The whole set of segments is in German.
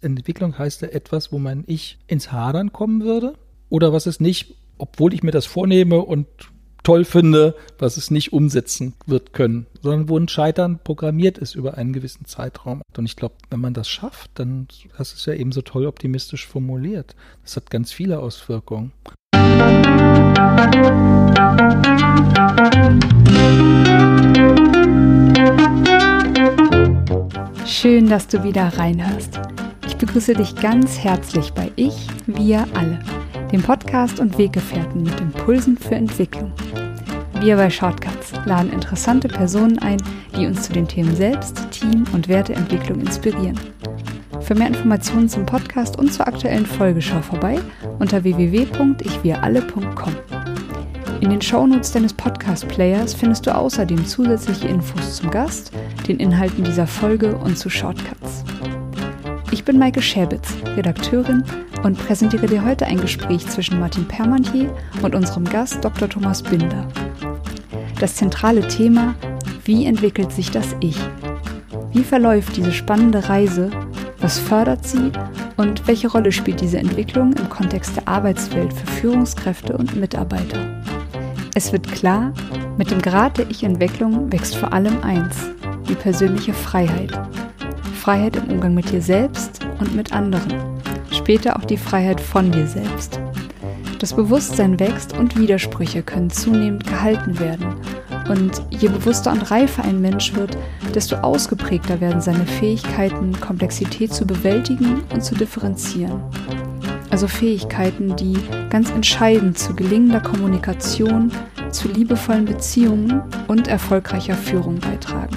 Entwicklung heißt ja etwas, wo mein Ich ins Hadern kommen würde oder was es nicht, obwohl ich mir das vornehme und toll finde, was es nicht umsetzen wird können, sondern wo ein Scheitern programmiert ist über einen gewissen Zeitraum. Und ich glaube, wenn man das schafft, dann das ist ja eben so toll optimistisch formuliert. Das hat ganz viele Auswirkungen. Schön, dass du wieder reinhörst. Ich begrüße dich ganz herzlich bei Ich, wir alle, dem Podcast und Weggefährten mit Impulsen für Entwicklung. Wir bei Shortcuts laden interessante Personen ein, die uns zu den Themen Selbst, Team und Werteentwicklung inspirieren. Für mehr Informationen zum Podcast und zur aktuellen Folge schau vorbei unter www.ichwiralle.com. In den Shownotes deines Podcast-Players findest du außerdem zusätzliche Infos zum Gast, den Inhalten dieser Folge und zu Shortcuts. Ich bin Maike Schäbitz, Redakteurin und präsentiere dir heute ein Gespräch zwischen Martin Permantier und unserem Gast Dr. Thomas Binder. Das zentrale Thema, wie entwickelt sich das Ich? Wie verläuft diese spannende Reise? Was fördert sie? Und welche Rolle spielt diese Entwicklung im Kontext der Arbeitswelt für Führungskräfte und Mitarbeiter? Es wird klar, mit dem Grad der Ich-Entwicklung wächst vor allem eins, die persönliche Freiheit. Freiheit im Umgang mit dir selbst und mit anderen. Später auch die Freiheit von dir selbst. Das Bewusstsein wächst und Widersprüche können zunehmend gehalten werden. Und je bewusster und reifer ein Mensch wird, desto ausgeprägter werden seine Fähigkeiten, Komplexität zu bewältigen und zu differenzieren. Also Fähigkeiten, die ganz entscheidend zu gelingender Kommunikation, zu liebevollen Beziehungen und erfolgreicher Führung beitragen.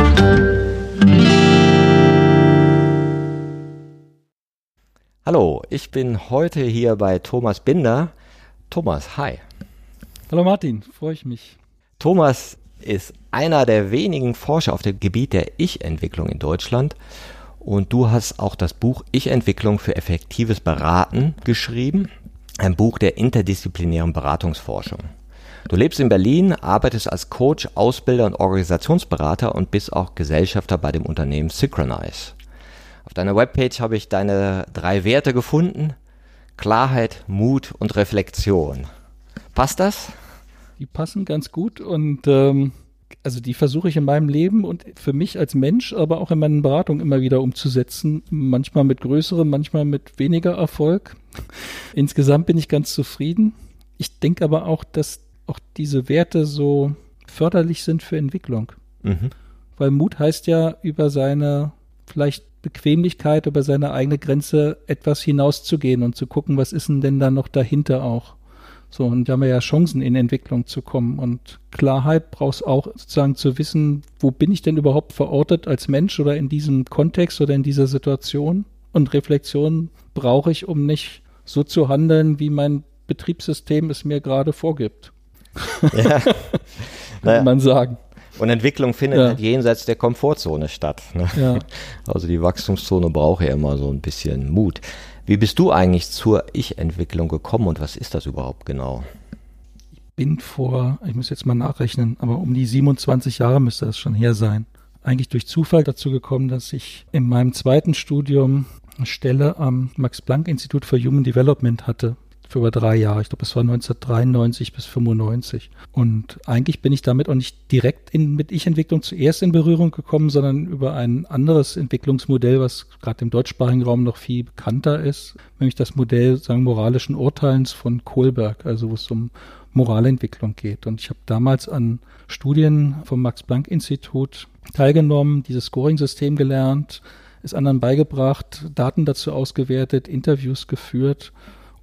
Hallo, ich bin heute hier bei Thomas Binder. Thomas, hi. Hallo Martin, freue ich mich. Thomas ist einer der wenigen Forscher auf dem Gebiet der Ich-Entwicklung in Deutschland und du hast auch das Buch Ich-Entwicklung für effektives Beraten geschrieben, ein Buch der interdisziplinären Beratungsforschung. Du lebst in Berlin, arbeitest als Coach, Ausbilder und Organisationsberater und bist auch Gesellschafter bei dem Unternehmen Synchronize. Auf deiner Webpage habe ich deine drei Werte gefunden. Klarheit, Mut und Reflexion. Passt das? Die passen ganz gut und ähm, also die versuche ich in meinem Leben und für mich als Mensch, aber auch in meinen Beratungen immer wieder umzusetzen. Manchmal mit größerem, manchmal mit weniger Erfolg. Insgesamt bin ich ganz zufrieden. Ich denke aber auch, dass auch diese Werte so förderlich sind für Entwicklung. Mhm. Weil Mut heißt ja, über seine vielleicht Bequemlichkeit, über seine eigene Grenze etwas hinauszugehen und zu gucken, was ist denn da noch dahinter auch. So, und da haben wir ja Chancen in Entwicklung zu kommen. Und Klarheit brauchst auch sozusagen zu wissen, wo bin ich denn überhaupt verortet als Mensch oder in diesem Kontext oder in dieser Situation. Und Reflexion brauche ich, um nicht so zu handeln, wie mein Betriebssystem es mir gerade vorgibt. Ja. Kann naja. man sagen. Und Entwicklung findet ja. halt jenseits der Komfortzone statt. Ne? Ja. Also die Wachstumszone braucht ja immer so ein bisschen Mut. Wie bist du eigentlich zur Ich-Entwicklung gekommen und was ist das überhaupt genau? Ich bin vor, ich muss jetzt mal nachrechnen, aber um die 27 Jahre müsste das schon her sein. Eigentlich durch Zufall dazu gekommen, dass ich in meinem zweiten Studium eine Stelle am Max-Planck-Institut für Human Development hatte für über drei Jahre. Ich glaube, es war 1993 bis 95. Und eigentlich bin ich damit auch nicht direkt in, mit Ich-Entwicklung zuerst in Berührung gekommen, sondern über ein anderes Entwicklungsmodell, was gerade im deutschsprachigen Raum noch viel bekannter ist, nämlich das Modell sagen moralischen Urteilens von Kohlberg, also wo es um Moralentwicklung geht. Und ich habe damals an Studien vom Max-Planck-Institut teilgenommen, dieses Scoring-System gelernt, es anderen beigebracht, Daten dazu ausgewertet, Interviews geführt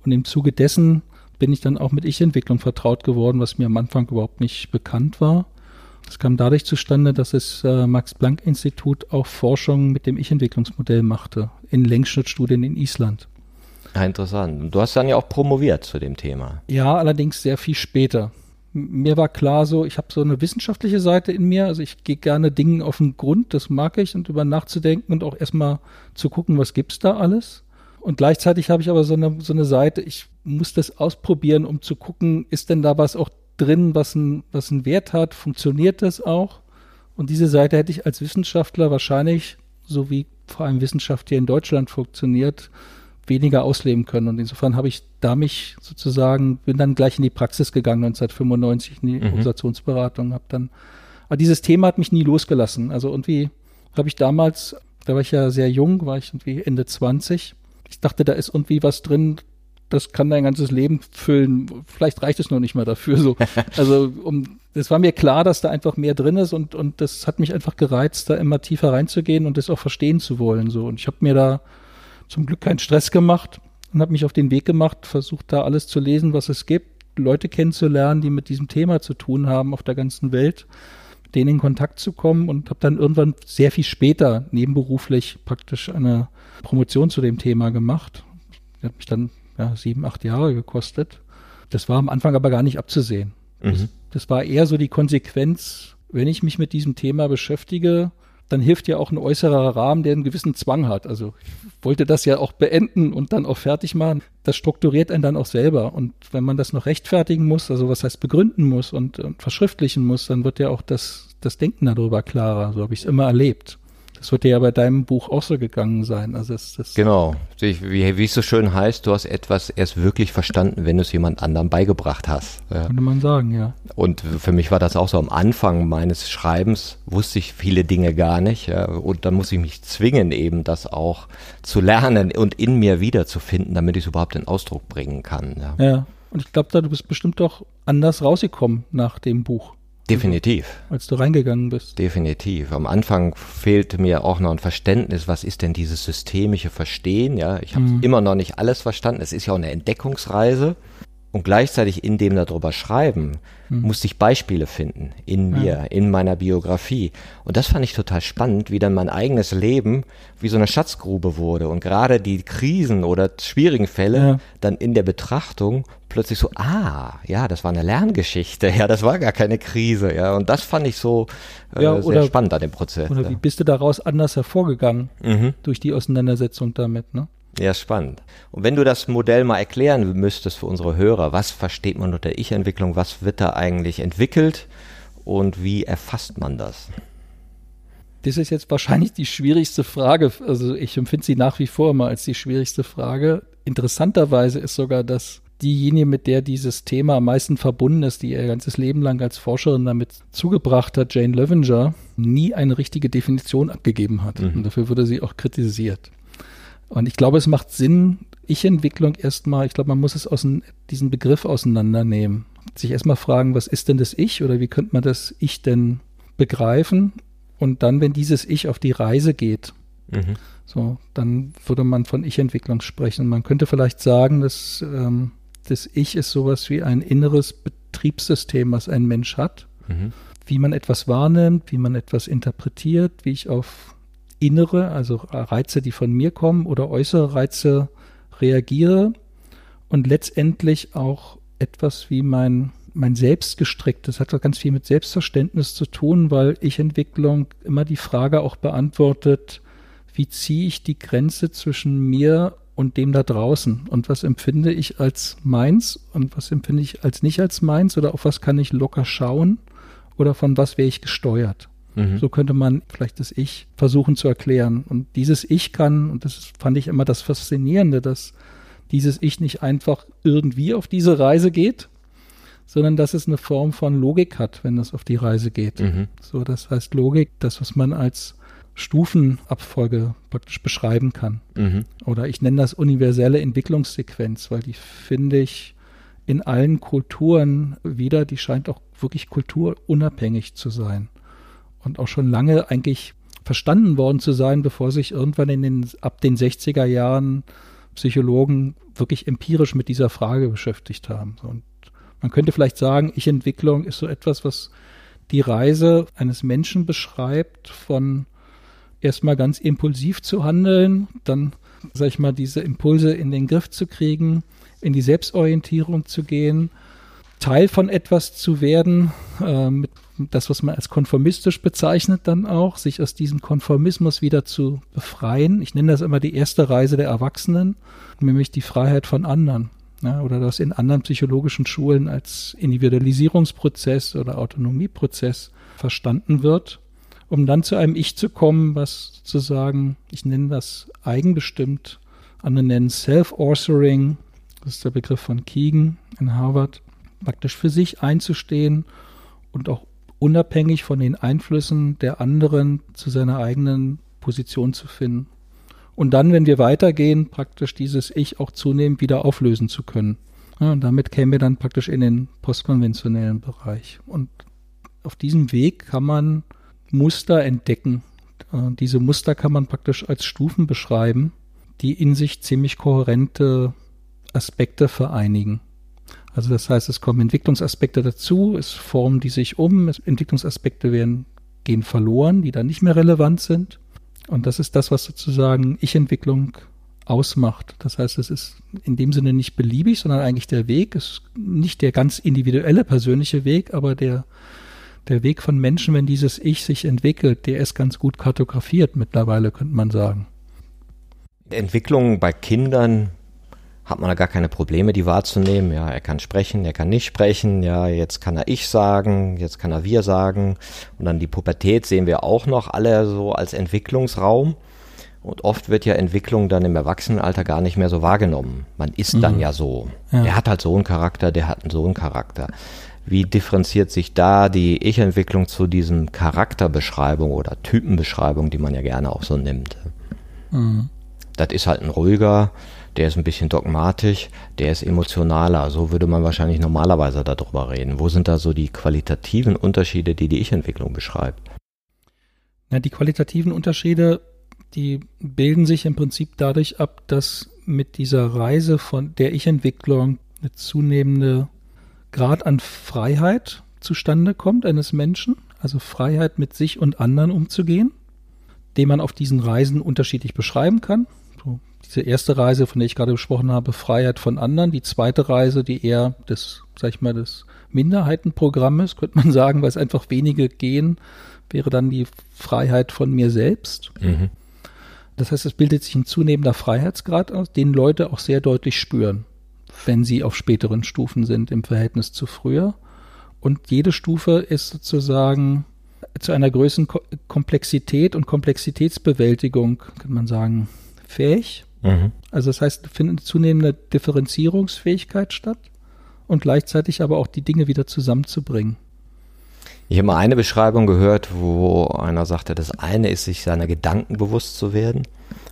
und im Zuge dessen bin ich dann auch mit Ich-Entwicklung vertraut geworden, was mir am Anfang überhaupt nicht bekannt war. Es kam dadurch zustande, dass das äh, Max-Planck-Institut auch Forschung mit dem Ich-Entwicklungsmodell machte, in Längsschnittstudien in Island. Ja, interessant. Du hast dann ja auch promoviert zu dem Thema. Ja, allerdings sehr viel später. Mir war klar so, ich habe so eine wissenschaftliche Seite in mir, also ich gehe gerne Dingen auf den Grund, das mag ich und über nachzudenken und auch erstmal zu gucken, was gibt's da alles. Und gleichzeitig habe ich aber so eine, so eine Seite, ich muss das ausprobieren, um zu gucken, ist denn da was auch drin, was ein, was einen Wert hat, funktioniert das auch? Und diese Seite hätte ich als Wissenschaftler wahrscheinlich, so wie vor allem Wissenschaft hier in Deutschland funktioniert, weniger ausleben können. Und insofern habe ich da mich sozusagen, bin dann gleich in die Praxis gegangen, 1995 in die mhm. Organisationsberatung, habe dann, aber dieses Thema hat mich nie losgelassen. Also irgendwie habe ich damals, da war ich ja sehr jung, war ich irgendwie Ende 20. Ich dachte, da ist irgendwie was drin, das kann dein ganzes Leben füllen. Vielleicht reicht es noch nicht mal dafür. So, also um, das war mir klar, dass da einfach mehr drin ist und und das hat mich einfach gereizt, da immer tiefer reinzugehen und das auch verstehen zu wollen. So und ich habe mir da zum Glück keinen Stress gemacht und habe mich auf den Weg gemacht, versucht da alles zu lesen, was es gibt, Leute kennenzulernen, die mit diesem Thema zu tun haben auf der ganzen Welt, denen in Kontakt zu kommen und habe dann irgendwann sehr viel später nebenberuflich praktisch eine Promotion zu dem Thema gemacht. Die hat mich dann ja, sieben, acht Jahre gekostet. Das war am Anfang aber gar nicht abzusehen. Mhm. Das, das war eher so die Konsequenz, wenn ich mich mit diesem Thema beschäftige, dann hilft ja auch ein äußerer Rahmen, der einen gewissen Zwang hat. Also ich wollte das ja auch beenden und dann auch fertig machen. Das strukturiert einen dann auch selber. Und wenn man das noch rechtfertigen muss, also was heißt begründen muss und, und verschriftlichen muss, dann wird ja auch das, das Denken darüber klarer. So habe ich es immer erlebt. Das wird dir ja bei deinem Buch auch so gegangen sein. Also es, das genau, wie, wie es so schön heißt, du hast etwas erst wirklich verstanden, wenn du es jemand anderem beigebracht hast. Ja. Könnte man sagen, ja. Und für mich war das auch so am Anfang meines Schreibens, wusste ich viele Dinge gar nicht. Ja. Und dann muss ich mich zwingen, eben das auch zu lernen und in mir wiederzufinden, damit ich es überhaupt in Ausdruck bringen kann. Ja, ja. und ich glaube, da du bist bestimmt doch anders rausgekommen nach dem Buch. Definitiv. Als du reingegangen bist. Definitiv. Am Anfang fehlte mir auch noch ein Verständnis, was ist denn dieses systemische Verstehen? Ja, ich habe mhm. immer noch nicht alles verstanden. Es ist ja auch eine Entdeckungsreise und gleichzeitig in dem darüber schreiben, hm. musste ich Beispiele finden in mir, ja. in meiner Biografie. Und das fand ich total spannend, wie dann mein eigenes Leben wie so eine Schatzgrube wurde und gerade die Krisen oder schwierigen Fälle ja. dann in der Betrachtung plötzlich so, ah, ja, das war eine Lerngeschichte, ja, das war gar keine Krise, ja, und das fand ich so äh, ja, oder, sehr spannend an dem Prozess. Oder wie bist du daraus anders hervorgegangen mhm. durch die Auseinandersetzung damit, ne? Ja, spannend. Und wenn du das Modell mal erklären müsstest für unsere Hörer, was versteht man unter Ich-Entwicklung, was wird da eigentlich entwickelt und wie erfasst man das? Das ist jetzt wahrscheinlich die schwierigste Frage. Also ich empfinde sie nach wie vor immer als die schwierigste Frage. Interessanterweise ist sogar das diejenige, mit der dieses Thema am meisten verbunden ist, die ihr ganzes Leben lang als Forscherin damit zugebracht hat, Jane Levenger, nie eine richtige Definition abgegeben hat. Mhm. Und dafür wurde sie auch kritisiert. Und ich glaube, es macht Sinn, Ich-Entwicklung erstmal, ich glaube, man muss es aus diesem Begriff auseinandernehmen. Sich erstmal fragen, was ist denn das Ich oder wie könnte man das Ich denn begreifen? Und dann, wenn dieses Ich auf die Reise geht, mhm. so, dann würde man von Ich-Entwicklung sprechen. Man könnte vielleicht sagen, dass ähm, das Ich ist sowas wie ein inneres Betriebssystem, was ein Mensch hat. Mhm. Wie man etwas wahrnimmt, wie man etwas interpretiert, wie ich auf innere, also Reize, die von mir kommen oder äußere Reize reagiere und letztendlich auch etwas wie mein, mein Selbst gestrickt. Das hat ganz viel mit Selbstverständnis zu tun, weil Ich-Entwicklung immer die Frage auch beantwortet, wie ziehe ich die Grenze zwischen mir und dem da draußen und was empfinde ich als meins und was empfinde ich als nicht als meins oder auf was kann ich locker schauen oder von was wäre ich gesteuert. Mhm. So könnte man vielleicht das Ich versuchen zu erklären. Und dieses Ich kann, und das fand ich immer das Faszinierende, dass dieses Ich nicht einfach irgendwie auf diese Reise geht, sondern dass es eine Form von Logik hat, wenn es auf die Reise geht. Mhm. So, das heißt Logik, das, was man als Stufenabfolge praktisch beschreiben kann. Mhm. Oder ich nenne das universelle Entwicklungssequenz, weil die finde ich in allen Kulturen wieder, die scheint auch wirklich kulturunabhängig zu sein und auch schon lange eigentlich verstanden worden zu sein, bevor sich irgendwann in den, ab den 60er Jahren Psychologen wirklich empirisch mit dieser Frage beschäftigt haben. Und man könnte vielleicht sagen, Ich-Entwicklung ist so etwas, was die Reise eines Menschen beschreibt, von erstmal ganz impulsiv zu handeln, dann sag ich mal, diese Impulse in den Griff zu kriegen, in die Selbstorientierung zu gehen, Teil von etwas zu werden, äh, mit das, was man als konformistisch bezeichnet, dann auch, sich aus diesem Konformismus wieder zu befreien. Ich nenne das immer die erste Reise der Erwachsenen, nämlich die Freiheit von anderen. Ja, oder das in anderen psychologischen Schulen als Individualisierungsprozess oder Autonomieprozess verstanden wird, um dann zu einem Ich zu kommen, was sozusagen, ich nenne das eigenbestimmt, andere nennen Self-Authoring, das ist der Begriff von Keegan in Harvard, praktisch für sich einzustehen und auch unabhängig von den Einflüssen der anderen zu seiner eigenen Position zu finden. Und dann, wenn wir weitergehen, praktisch dieses Ich auch zunehmend wieder auflösen zu können. Ja, und damit kämen wir dann praktisch in den postkonventionellen Bereich. Und auf diesem Weg kann man Muster entdecken. Äh, diese Muster kann man praktisch als Stufen beschreiben, die in sich ziemlich kohärente Aspekte vereinigen. Also das heißt, es kommen Entwicklungsaspekte dazu, es formen die sich um, Entwicklungsaspekte werden, gehen verloren, die dann nicht mehr relevant sind. Und das ist das, was sozusagen Ich-Entwicklung ausmacht. Das heißt, es ist in dem Sinne nicht beliebig, sondern eigentlich der Weg, ist nicht der ganz individuelle persönliche Weg, aber der, der Weg von Menschen, wenn dieses Ich sich entwickelt, der ist ganz gut kartografiert mittlerweile, könnte man sagen. Entwicklung bei Kindern hat man da gar keine Probleme, die wahrzunehmen. Ja, er kann sprechen, er kann nicht sprechen. Ja, jetzt kann er ich sagen, jetzt kann er wir sagen. Und dann die Pubertät sehen wir auch noch alle so als Entwicklungsraum. Und oft wird ja Entwicklung dann im Erwachsenenalter gar nicht mehr so wahrgenommen. Man ist mhm. dann ja so. Ja. Er hat halt so einen Charakter, der hat so einen Charakter. Wie differenziert sich da die Ich-Entwicklung zu diesem Charakterbeschreibung oder Typenbeschreibung, die man ja gerne auch so nimmt? Mhm. Das ist halt ein ruhiger, der ist ein bisschen dogmatisch, der ist emotionaler. So würde man wahrscheinlich normalerweise darüber reden. Wo sind da so die qualitativen Unterschiede, die die Ich-Entwicklung beschreibt? Na, die qualitativen Unterschiede, die bilden sich im Prinzip dadurch ab, dass mit dieser Reise von der Ich-Entwicklung eine zunehmende Grad an Freiheit zustande kommt eines Menschen, also Freiheit mit sich und anderen umzugehen, den man auf diesen Reisen unterschiedlich beschreiben kann diese erste Reise, von der ich gerade gesprochen habe, Freiheit von anderen. Die zweite Reise, die eher des, sag ich mal, des Minderheitenprogrammes, könnte man sagen, weil es einfach wenige gehen, wäre dann die Freiheit von mir selbst. Mhm. Das heißt, es bildet sich ein zunehmender Freiheitsgrad aus, den Leute auch sehr deutlich spüren, wenn sie auf späteren Stufen sind im Verhältnis zu früher. Und jede Stufe ist sozusagen zu einer größeren Komplexität und Komplexitätsbewältigung, kann man sagen, fähig. Mhm. Also das heißt, findet zunehmende Differenzierungsfähigkeit statt und gleichzeitig aber auch die Dinge wieder zusammenzubringen. Ich habe mal eine Beschreibung gehört, wo einer sagte, das eine ist, sich seiner Gedanken bewusst zu werden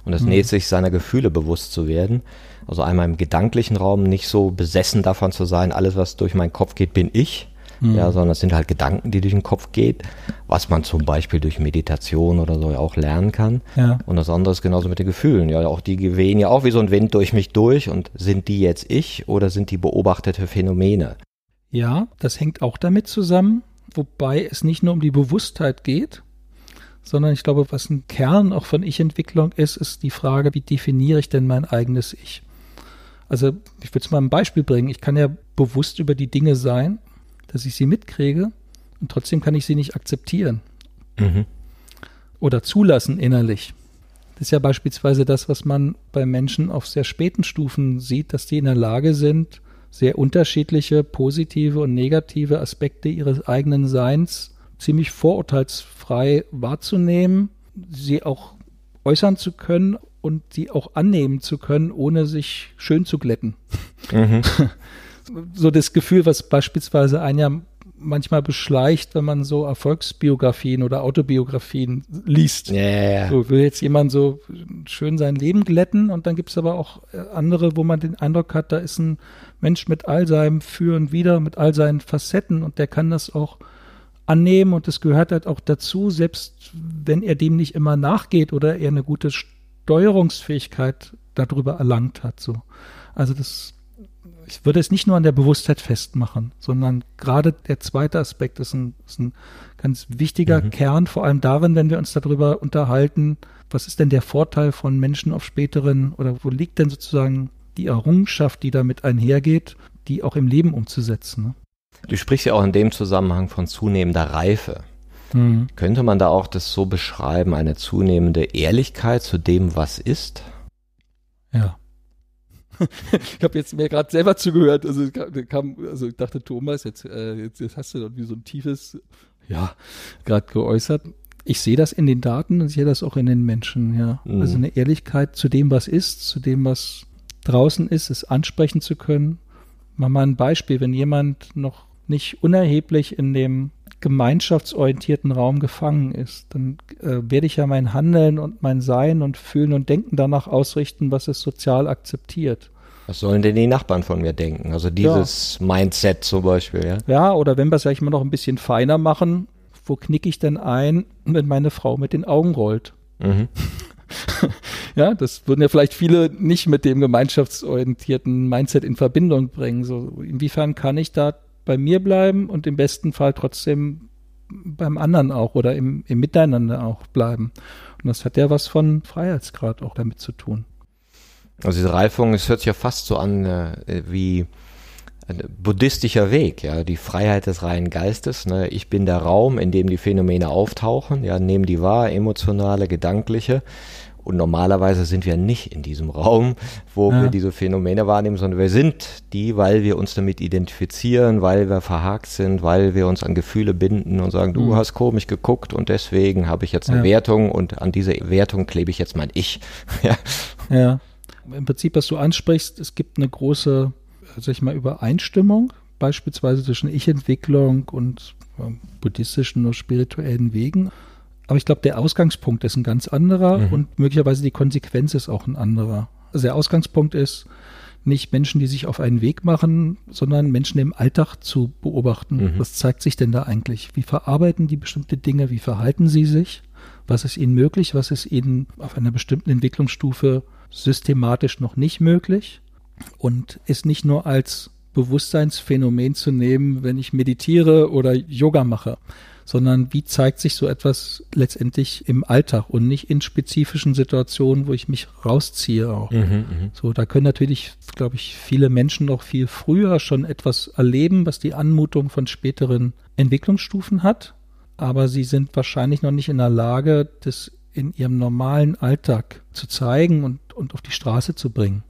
und das mhm. nächste ist, seiner Gefühle bewusst zu werden. Also einmal im gedanklichen Raum nicht so besessen davon zu sein, alles, was durch meinen Kopf geht, bin ich, Mhm. Ja, sondern es sind halt Gedanken, die durch den Kopf geht, was man zum Beispiel durch Meditation oder so ja auch lernen kann. Ja. Und das andere ist genauso mit den Gefühlen. Ja, auch die wehen ja auch wie so ein Wind durch mich durch und sind die jetzt ich oder sind die beobachtete Phänomene? Ja, das hängt auch damit zusammen, wobei es nicht nur um die Bewusstheit geht, sondern ich glaube, was ein Kern auch von Ich-Entwicklung ist, ist die Frage, wie definiere ich denn mein eigenes Ich? Also ich würde es mal ein Beispiel bringen. Ich kann ja bewusst über die Dinge sein dass ich sie mitkriege und trotzdem kann ich sie nicht akzeptieren mhm. oder zulassen innerlich. Das ist ja beispielsweise das, was man bei Menschen auf sehr späten Stufen sieht, dass die in der Lage sind, sehr unterschiedliche positive und negative Aspekte ihres eigenen Seins ziemlich vorurteilsfrei wahrzunehmen, sie auch äußern zu können und sie auch annehmen zu können, ohne sich schön zu glätten. Mhm. so das Gefühl, was beispielsweise ein ja manchmal beschleicht, wenn man so Erfolgsbiografien oder Autobiografien liest. Yeah. So will jetzt jemand so schön sein Leben glätten und dann gibt es aber auch äh, andere, wo man den Eindruck hat, da ist ein Mensch mit all seinem Für und Wider, mit all seinen Facetten und der kann das auch annehmen und das gehört halt auch dazu, selbst wenn er dem nicht immer nachgeht oder er eine gute Steuerungsfähigkeit darüber erlangt hat. So. Also das ich würde es nicht nur an der Bewusstheit festmachen, sondern gerade der zweite Aspekt ist ein, ist ein ganz wichtiger mhm. Kern, vor allem darin, wenn wir uns darüber unterhalten, Was ist denn der Vorteil von Menschen auf späteren oder wo liegt denn sozusagen die Errungenschaft, die damit einhergeht, die auch im Leben umzusetzen? Ne? Du sprichst ja auch in dem Zusammenhang von zunehmender Reife. Mhm. Könnte man da auch das so beschreiben, eine zunehmende Ehrlichkeit zu dem, was ist? Ja. Ich habe jetzt mir gerade selber zugehört, also, kam, also ich dachte, Thomas, jetzt, äh, jetzt, jetzt hast du irgendwie so ein tiefes, ja, gerade geäußert. Ich sehe das in den Daten und sehe das auch in den Menschen, ja. Mhm. Also eine Ehrlichkeit zu dem, was ist, zu dem, was draußen ist, es ansprechen zu können. Mach mal ein Beispiel, wenn jemand noch nicht unerheblich in dem gemeinschaftsorientierten Raum gefangen ist, dann äh, werde ich ja mein Handeln und mein Sein und Fühlen und Denken danach ausrichten, was es sozial akzeptiert. Was sollen denn die Nachbarn von mir denken? Also dieses ja. Mindset zum Beispiel, ja? Ja, oder wenn wir es vielleicht mal noch ein bisschen feiner machen, wo knicke ich denn ein, wenn meine Frau mit den Augen rollt? Mhm. ja, das würden ja vielleicht viele nicht mit dem gemeinschaftsorientierten Mindset in Verbindung bringen. So, inwiefern kann ich da bei mir bleiben und im besten Fall trotzdem beim anderen auch oder im, im Miteinander auch bleiben. Und das hat ja was von Freiheitsgrad auch damit zu tun. Also diese Reifung, es hört sich ja fast so an äh, wie ein buddhistischer Weg, ja, die Freiheit des reinen Geistes. Ne? Ich bin der Raum, in dem die Phänomene auftauchen, ja, nehmen die wahr, emotionale, gedankliche. Und normalerweise sind wir nicht in diesem Raum, wo ja. wir diese Phänomene wahrnehmen, sondern wir sind die, weil wir uns damit identifizieren, weil wir verhakt sind, weil wir uns an Gefühle binden und sagen, du mhm. hast komisch geguckt und deswegen habe ich jetzt eine ja. Wertung und an diese Wertung klebe ich jetzt mein Ich. ja. ja. Im Prinzip, was du ansprichst, es gibt eine große, sag ich mal, Übereinstimmung, beispielsweise zwischen Ich-Entwicklung und äh, buddhistischen oder spirituellen Wegen. Aber ich glaube, der Ausgangspunkt ist ein ganz anderer mhm. und möglicherweise die Konsequenz ist auch ein anderer. Also der Ausgangspunkt ist nicht Menschen, die sich auf einen Weg machen, sondern Menschen im Alltag zu beobachten. Mhm. Was zeigt sich denn da eigentlich? Wie verarbeiten die bestimmte Dinge? Wie verhalten sie sich? Was ist ihnen möglich? Was ist ihnen auf einer bestimmten Entwicklungsstufe systematisch noch nicht möglich? Und ist nicht nur als Bewusstseinsphänomen zu nehmen, wenn ich meditiere oder Yoga mache, sondern wie zeigt sich so etwas letztendlich im Alltag und nicht in spezifischen Situationen, wo ich mich rausziehe auch. Mhm, mhm, so, da können natürlich, glaube ich, viele Menschen noch viel früher schon etwas erleben, was die Anmutung von späteren Entwicklungsstufen hat, aber sie sind wahrscheinlich noch nicht in der Lage, das in ihrem normalen Alltag zu zeigen und, und auf die Straße zu bringen.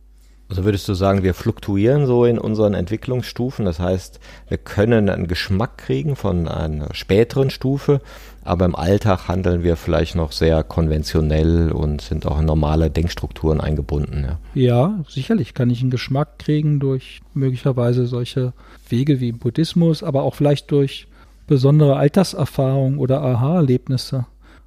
Also würdest du sagen, wir fluktuieren so in unseren Entwicklungsstufen? Das heißt, wir können einen Geschmack kriegen von einer späteren Stufe, aber im Alltag handeln wir vielleicht noch sehr konventionell und sind auch in normale Denkstrukturen eingebunden. Ja, ja sicherlich kann ich einen Geschmack kriegen durch möglicherweise solche Wege wie im Buddhismus, aber auch vielleicht durch besondere Alterserfahrungen oder Aha-Erlebnisse.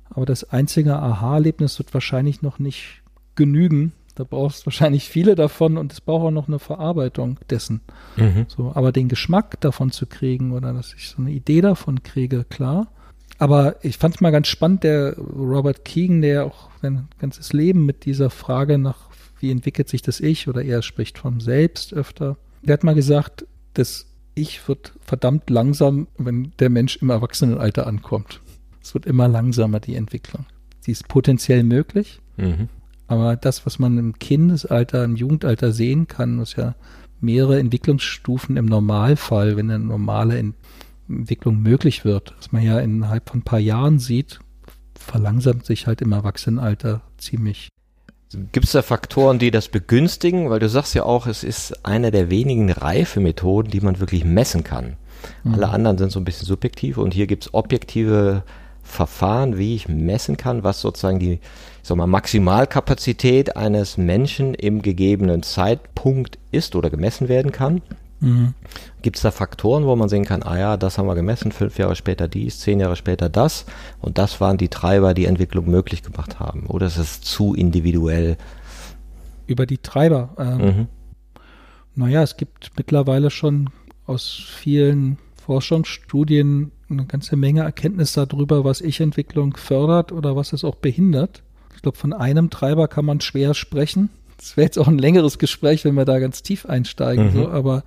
Aber das einzige Aha-Erlebnis wird wahrscheinlich noch nicht genügen, da brauchst du wahrscheinlich viele davon und es braucht auch noch eine Verarbeitung dessen. Mhm. So, aber den Geschmack davon zu kriegen oder dass ich so eine Idee davon kriege, klar. Aber ich fand es mal ganz spannend, der Robert Keegan, der auch sein ganzes Leben mit dieser Frage nach, wie entwickelt sich das Ich oder er spricht vom Selbst öfter. Der hat mal gesagt, das Ich wird verdammt langsam, wenn der Mensch im Erwachsenenalter ankommt. Es wird immer langsamer, die Entwicklung. Sie ist potenziell möglich, mhm. Aber das, was man im Kindesalter, im Jugendalter sehen kann, ist ja mehrere Entwicklungsstufen im Normalfall, wenn eine normale Entwicklung möglich wird, was man ja innerhalb von ein paar Jahren sieht, verlangsamt sich halt im Erwachsenenalter ziemlich. Gibt es da Faktoren, die das begünstigen? Weil du sagst ja auch, es ist eine der wenigen Reifemethoden, die man wirklich messen kann. Mhm. Alle anderen sind so ein bisschen subjektiv und hier gibt es objektive Verfahren, wie ich messen kann, was sozusagen die sag mal, Maximalkapazität eines Menschen im gegebenen Zeitpunkt ist oder gemessen werden kann. Mhm. Gibt es da Faktoren, wo man sehen kann, ah ja, das haben wir gemessen, fünf Jahre später dies, zehn Jahre später das und das waren die Treiber, die Entwicklung möglich gemacht haben? Oder ist es zu individuell? Über die Treiber. Ähm, mhm. Naja, es gibt mittlerweile schon aus vielen Forschungsstudien eine ganze Menge Erkenntnis darüber, was Ich-Entwicklung fördert oder was es auch behindert. Ich glaube, von einem Treiber kann man schwer sprechen. Das wäre jetzt auch ein längeres Gespräch, wenn wir da ganz tief einsteigen, mhm. so, aber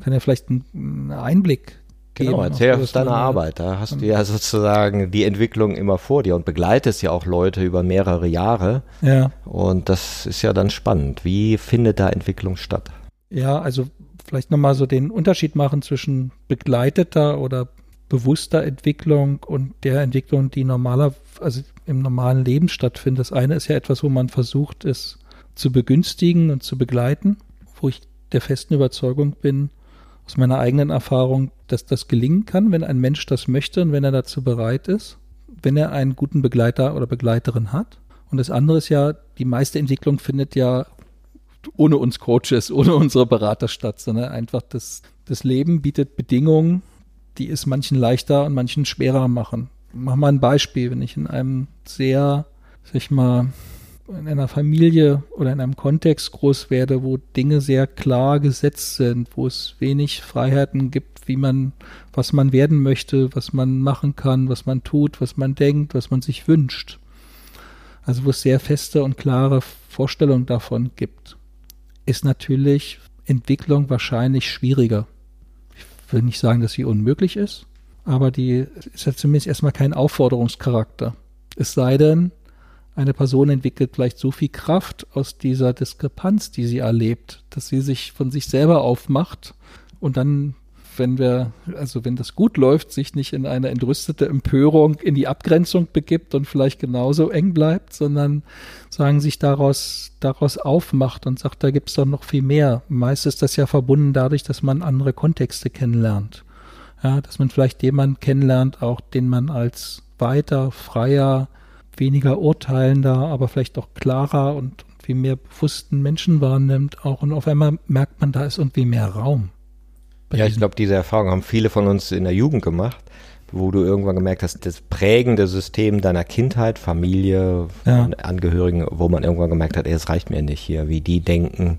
kann ja vielleicht einen Einblick geben. Genau, erzähl Also, aus dass deiner Arbeit. Da hast du ja sozusagen die Entwicklung immer vor dir und begleitest ja auch Leute über mehrere Jahre. Ja, Und das ist ja dann spannend. Wie findet da Entwicklung statt? ja, also vielleicht nochmal so den Unterschied machen zwischen begleiteter oder bewusster Entwicklung und der Entwicklung, die normaler, also im normalen Leben stattfindet. Das eine ist ja etwas, wo man versucht, es zu begünstigen und zu begleiten, wo ich der festen Überzeugung bin, aus meiner eigenen Erfahrung, dass das gelingen kann, wenn ein Mensch das möchte und wenn er dazu bereit ist, wenn er einen guten Begleiter oder Begleiterin hat. Und das andere ist ja, die meiste Entwicklung findet ja ohne uns Coaches, ohne unsere Berater statt, sondern einfach das, das Leben bietet Bedingungen, die es manchen leichter und manchen schwerer machen. Mach mal ein Beispiel, wenn ich in einem sehr, sag ich mal, in einer Familie oder in einem Kontext groß werde, wo Dinge sehr klar gesetzt sind, wo es wenig Freiheiten gibt, wie man, was man werden möchte, was man machen kann, was man tut, was man denkt, was man sich wünscht. Also wo es sehr feste und klare Vorstellungen davon gibt, ist natürlich Entwicklung wahrscheinlich schwieriger. Ich will nicht sagen, dass sie unmöglich ist, aber die ist ja zumindest erstmal kein Aufforderungscharakter. Es sei denn, eine Person entwickelt vielleicht so viel Kraft aus dieser Diskrepanz, die sie erlebt, dass sie sich von sich selber aufmacht und dann, wenn wir, also wenn das gut läuft, sich nicht in eine entrüstete Empörung in die Abgrenzung begibt und vielleicht genauso eng bleibt, sondern sagen sich daraus, daraus aufmacht und sagt, da gibt's doch noch viel mehr. Meist ist das ja verbunden dadurch, dass man andere Kontexte kennenlernt. Ja, dass man vielleicht jemanden kennenlernt, auch den man als weiter, freier, weniger urteilender, aber vielleicht auch klarer und viel mehr bewussten Menschen wahrnimmt auch und auf einmal merkt man, da ist irgendwie mehr Raum. Ja, ich glaube, diese Erfahrung haben viele von uns in der Jugend gemacht, wo du irgendwann gemerkt hast, das prägende System deiner Kindheit, Familie, Ja. Angehörigen, wo man irgendwann gemerkt hat, ey, es reicht mir nicht hier, wie die denken,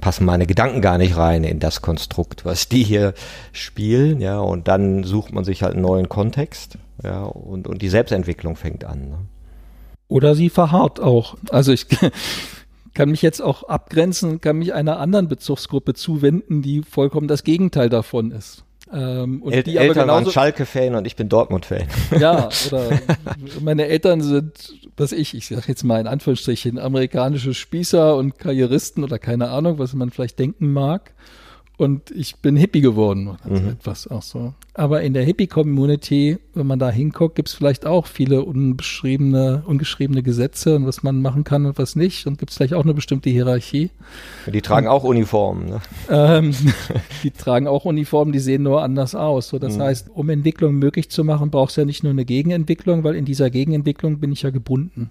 passen meine Gedanken gar nicht rein in das Konstrukt, was die hier spielen, ja, und dann sucht man sich halt einen neuen Kontext, ja, und, und die Selbstentwicklung fängt an. Ne? Oder sie verharrt auch. Also ich kann mich jetzt auch abgrenzen, kann mich einer anderen Bezugsgruppe zuwenden, die vollkommen das Gegenteil davon ist. Ähm, und El Eltern waren genauso, Schalke-Fan und ich bin Dortmund-Fan. ja, oder meine Eltern sind, was ich, ich sage jetzt mal in Anführungsstrichen, amerikanische Spießer und Karrieristen oder keine Ahnung, was man vielleicht denken mag. Und ich bin Hippie geworden oder so Mhm. etwas auch so. Aber in der Hippie-Community, wenn man da hinguckt, gibt es vielleicht auch viele unbeschriebene, ungeschriebene Gesetze und was man machen kann und was nicht. Und gibt es vielleicht auch eine bestimmte Hierarchie. Die tragen auch Uniformen. Ne? Ähm, die tragen auch Uniformen, die sehen nur anders aus. So, das Mhm. heißt, um Entwicklung möglich zu machen, brauchst du ja nicht nur eine Gegenentwicklung, weil in dieser Gegenentwicklung bin ich ja gebunden.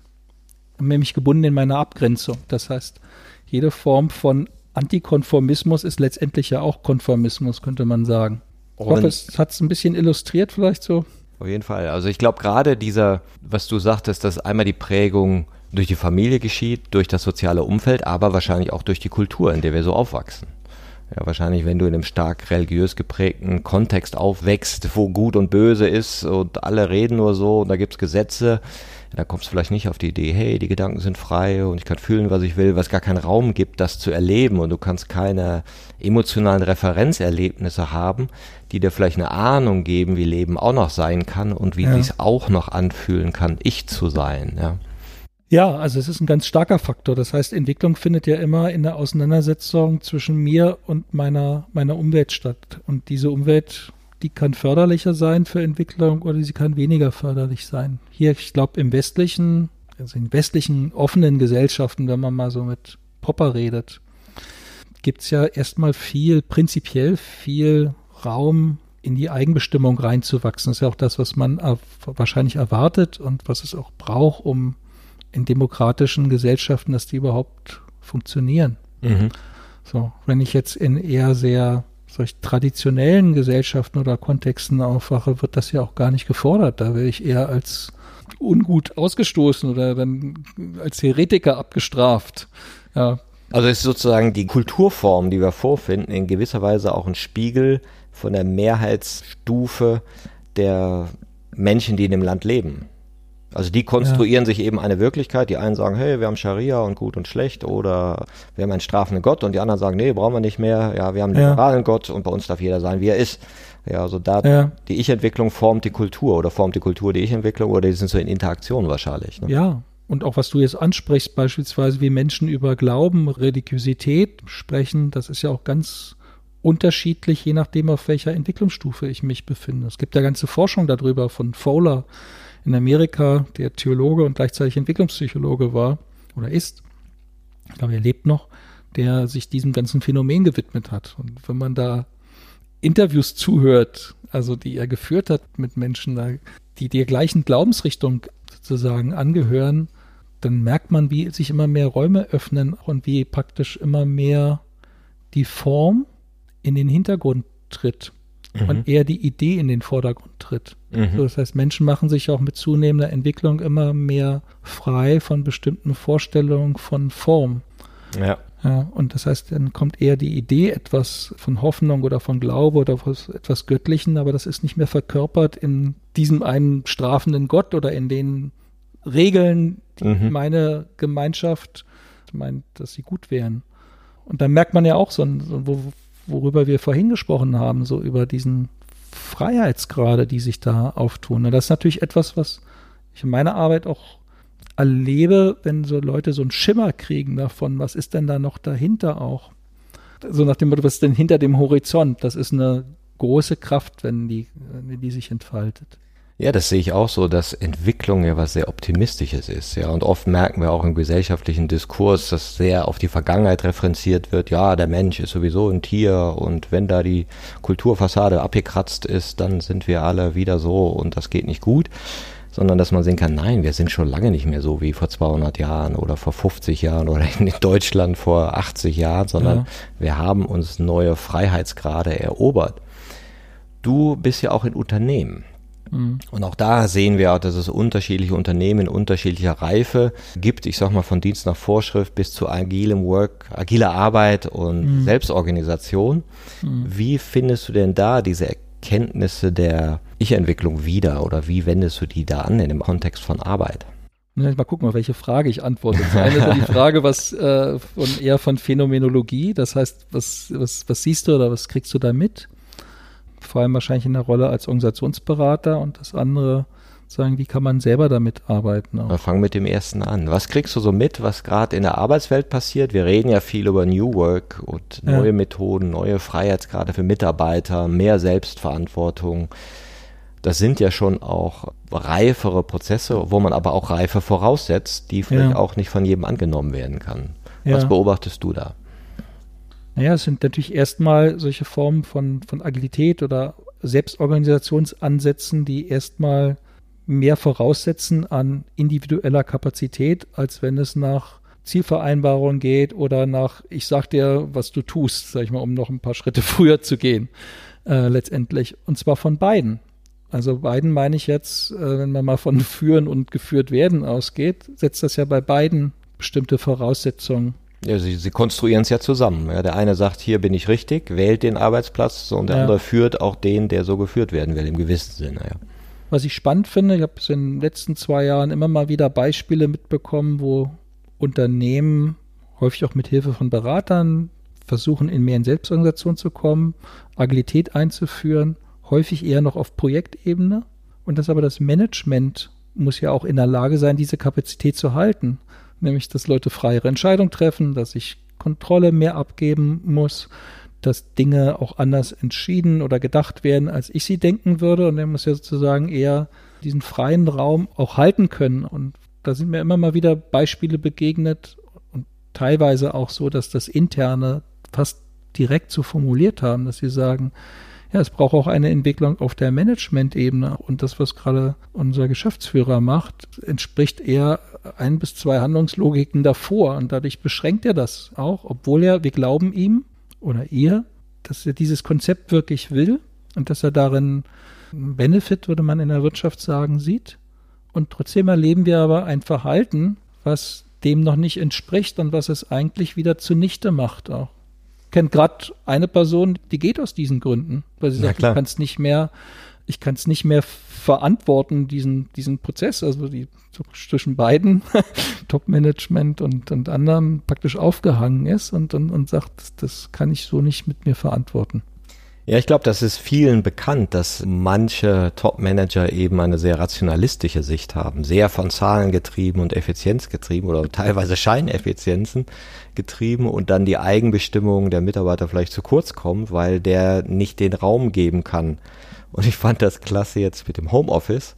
Nämlich gebunden in meiner Abgrenzung. Das heißt, jede Form von Antikonformismus ist letztendlich ja auch Konformismus, könnte man sagen. Ich hoffe, es hat es ein bisschen illustriert vielleicht so. Auf jeden Fall. Also ich glaube gerade dieser, was du sagtest, dass einmal die Prägung durch die Familie geschieht, durch das soziale Umfeld, aber wahrscheinlich auch durch die Kultur, in der wir so aufwachsen. Ja, wahrscheinlich, wenn du in einem stark religiös geprägten Kontext aufwächst, wo gut und böse ist und alle reden nur so und da gibt's Gesetze, da kommst du vielleicht nicht auf die Idee, hey, die Gedanken sind frei und ich kann fühlen, was ich will, was gar keinen Raum gibt, das zu erleben und du kannst keine emotionalen Referenzerlebnisse haben, die dir vielleicht eine Ahnung geben, wie Leben auch noch sein kann und wie Ja. sich's auch noch anfühlen kann, ich zu sein, ja. Ja, also es ist ein ganz starker Faktor. Das heißt, Entwicklung findet ja immer in der Auseinandersetzung zwischen mir und meiner, meiner Umwelt statt. Und diese Umwelt, die kann förderlicher sein für Entwicklung oder sie kann weniger förderlich sein. Hier, ich glaube, im westlichen, also in westlichen offenen Gesellschaften, wenn man mal so mit Popper redet, gibt's ja erstmal viel, prinzipiell viel Raum in die Eigenbestimmung reinzuwachsen. Das ist ja auch das, was man wahrscheinlich erwartet und was es auch braucht, um in demokratischen Gesellschaften, dass die überhaupt funktionieren. So, wenn ich jetzt in eher sehr solch traditionellen Gesellschaften oder Kontexten aufwache, wird das ja auch gar nicht gefordert. Da werde ich eher als ungut ausgestoßen oder dann als Heretiker abgestraft. Ja, Also ist sozusagen die Kulturform, die wir vorfinden, in gewisser Weise auch ein Spiegel von der Mehrheitsstufe der Menschen, die in dem Land leben. Also die konstruieren ja. sich eben eine Wirklichkeit. Die einen sagen, hey, wir haben Scharia und gut und schlecht oder wir haben einen strafenden Gott und die anderen sagen, nee, brauchen wir nicht mehr. Ja, wir haben einen ja. liberalen Gott und bei uns darf jeder sein, wie er ist. Ja, also da ja. die Ich-Entwicklung formt die Kultur oder formt die Kultur die Ich-Entwicklung oder die sind so in Interaktion wahrscheinlich. Ne? Ja, und auch was du jetzt ansprichst, beispielsweise wie Menschen über Glauben, Religiosität sprechen, das ist ja auch ganz unterschiedlich, je nachdem, auf welcher Entwicklungsstufe ich mich befinde. Es gibt ja ganze Forschung darüber von Fowler, in Amerika, der Theologe und gleichzeitig Entwicklungspsychologe war oder ist, ich glaube, er lebt noch, der sich diesem ganzen Phänomen gewidmet hat. Und wenn man da Interviews zuhört, also die er geführt hat mit Menschen, die der gleichen Glaubensrichtung sozusagen angehören, dann merkt man, wie sich immer mehr Räume öffnen und wie praktisch immer mehr die Form in den Hintergrund tritt mhm. und eher die Idee in den Vordergrund tritt. Mhm. So, das heißt, Menschen machen sich auch mit zunehmender Entwicklung immer mehr frei von bestimmten Vorstellungen von Form. Ja. ja. Und das heißt, dann kommt eher die Idee etwas von Hoffnung oder von Glaube oder etwas Göttlichen, aber das ist nicht mehr verkörpert in diesem einen strafenden Gott oder in den Regeln, die mhm. meine Gemeinschaft meint, dass sie gut wären. Und dann merkt man ja auch so, so wo, worüber wir vorhin gesprochen haben, so über diesen Freiheitsgrade, die sich da auftun. Und das ist natürlich etwas, was ich in meiner Arbeit auch erlebe, wenn so Leute so einen Schimmer kriegen davon, was ist denn da noch dahinter auch? So nach dem Motto, was ist denn hinter dem Horizont? Das ist eine große Kraft, wenn die, wenn die sich entfaltet. Ja, das sehe ich auch so, dass Entwicklung ja was sehr Optimistisches ist. Ja, und oft merken wir auch im gesellschaftlichen Diskurs, dass sehr auf die Vergangenheit referenziert wird. Ja, der Mensch ist sowieso ein Tier und wenn da die Kulturfassade abgekratzt ist, dann sind wir alle wieder so und das geht nicht gut. Sondern dass man sehen kann, nein, wir sind schon lange nicht mehr so wie vor 200 Jahren oder vor 50 Jahren oder in Deutschland vor 80 Jahren, sondern ja. wir haben uns neue Freiheitsgrade erobert. Du bist ja auch in Unternehmen. Mhm. Und auch da sehen wir, dass es unterschiedliche Unternehmen unterschiedlicher Reife gibt. Ich sag mal von Dienst nach Vorschrift bis zu agilem Work, agiler Arbeit und mhm. Selbstorganisation. Mhm. Wie findest du denn da diese Erkenntnisse der Ich-Entwicklung wieder oder wie wendest du die da an in dem Kontext von Arbeit? Mal gucken, auf welche Frage ich antworte. Das eine ist die Frage, was äh, von, eher von Phänomenologie, das heißt, was, was, was siehst du oder was kriegst du da mit? Vor allem wahrscheinlich in der Rolle als Organisationsberater und das andere sagen, wie kann man selber damit arbeiten? Auch. Wir fangen mit dem ersten an. Was kriegst du so mit, was gerade in der Arbeitswelt passiert? Wir reden ja viel über New Work und neue ja. Methoden, neue Freiheitsgrade für Mitarbeiter, mehr Selbstverantwortung. Das sind ja schon auch reifere Prozesse, wo man aber auch Reife voraussetzt, die vielleicht ja. auch nicht von jedem angenommen werden kann. Was ja. beobachtest du da? Naja, es sind natürlich erstmal solche Formen von, von Agilität oder Selbstorganisationsansätzen, die erstmal mehr voraussetzen an individueller Kapazität, als wenn es nach Zielvereinbarung geht oder nach, ich sag dir, was du tust, sag ich mal, um noch ein paar Schritte früher zu gehen, äh, letztendlich. Und zwar von beiden. Also beiden meine ich jetzt, äh, wenn man mal von führen und geführt werden ausgeht, setzt das ja bei beiden bestimmte Voraussetzungen ja, sie, sie konstruieren es ja zusammen. Ja, der eine sagt, hier bin ich richtig, wählt den Arbeitsplatz und der ja. andere führt auch den, der so geführt werden will, im gewissen Sinne. Ja. Was ich spannend finde, ich habe in den letzten zwei Jahren immer mal wieder Beispiele mitbekommen, wo Unternehmen häufig auch mit Hilfe von Beratern versuchen, in mehr in Selbstorganisation zu kommen, Agilität einzuführen, häufig eher noch auf Projektebene. Und das aber das Management muss ja auch in der Lage sein, diese Kapazität zu halten nämlich dass Leute freiere Entscheidungen treffen, dass ich Kontrolle mehr abgeben muss, dass Dinge auch anders entschieden oder gedacht werden, als ich sie denken würde. Und er muss ja sozusagen eher diesen freien Raum auch halten können. Und da sind mir immer mal wieder Beispiele begegnet und teilweise auch so, dass das Interne fast direkt so formuliert haben, dass sie sagen, ja, es braucht auch eine Entwicklung auf der Management-Ebene. Und das, was gerade unser Geschäftsführer macht, entspricht eher ein bis zwei Handlungslogiken davor. Und dadurch beschränkt er das auch, obwohl er, wir glauben ihm oder ihr, dass er dieses Konzept wirklich will und dass er darin einen Benefit, würde man in der Wirtschaft sagen, sieht. Und trotzdem erleben wir aber ein Verhalten, was dem noch nicht entspricht und was es eigentlich wieder zunichte macht auch kennt gerade eine Person, die geht aus diesen Gründen, weil sie sagt, du kannst nicht mehr ich kann es nicht mehr verantworten, diesen, diesen Prozess, also die zwischen beiden Top-Management und, und anderen praktisch aufgehangen ist und, und, und sagt, das kann ich so nicht mit mir verantworten. Ja, ich glaube, das ist vielen bekannt, dass manche Top-Manager eben eine sehr rationalistische Sicht haben, sehr von Zahlen getrieben und Effizienz getrieben oder teilweise Scheineffizienzen getrieben und dann die Eigenbestimmung der Mitarbeiter vielleicht zu kurz kommt, weil der nicht den Raum geben kann. Und ich fand das klasse jetzt mit dem Homeoffice,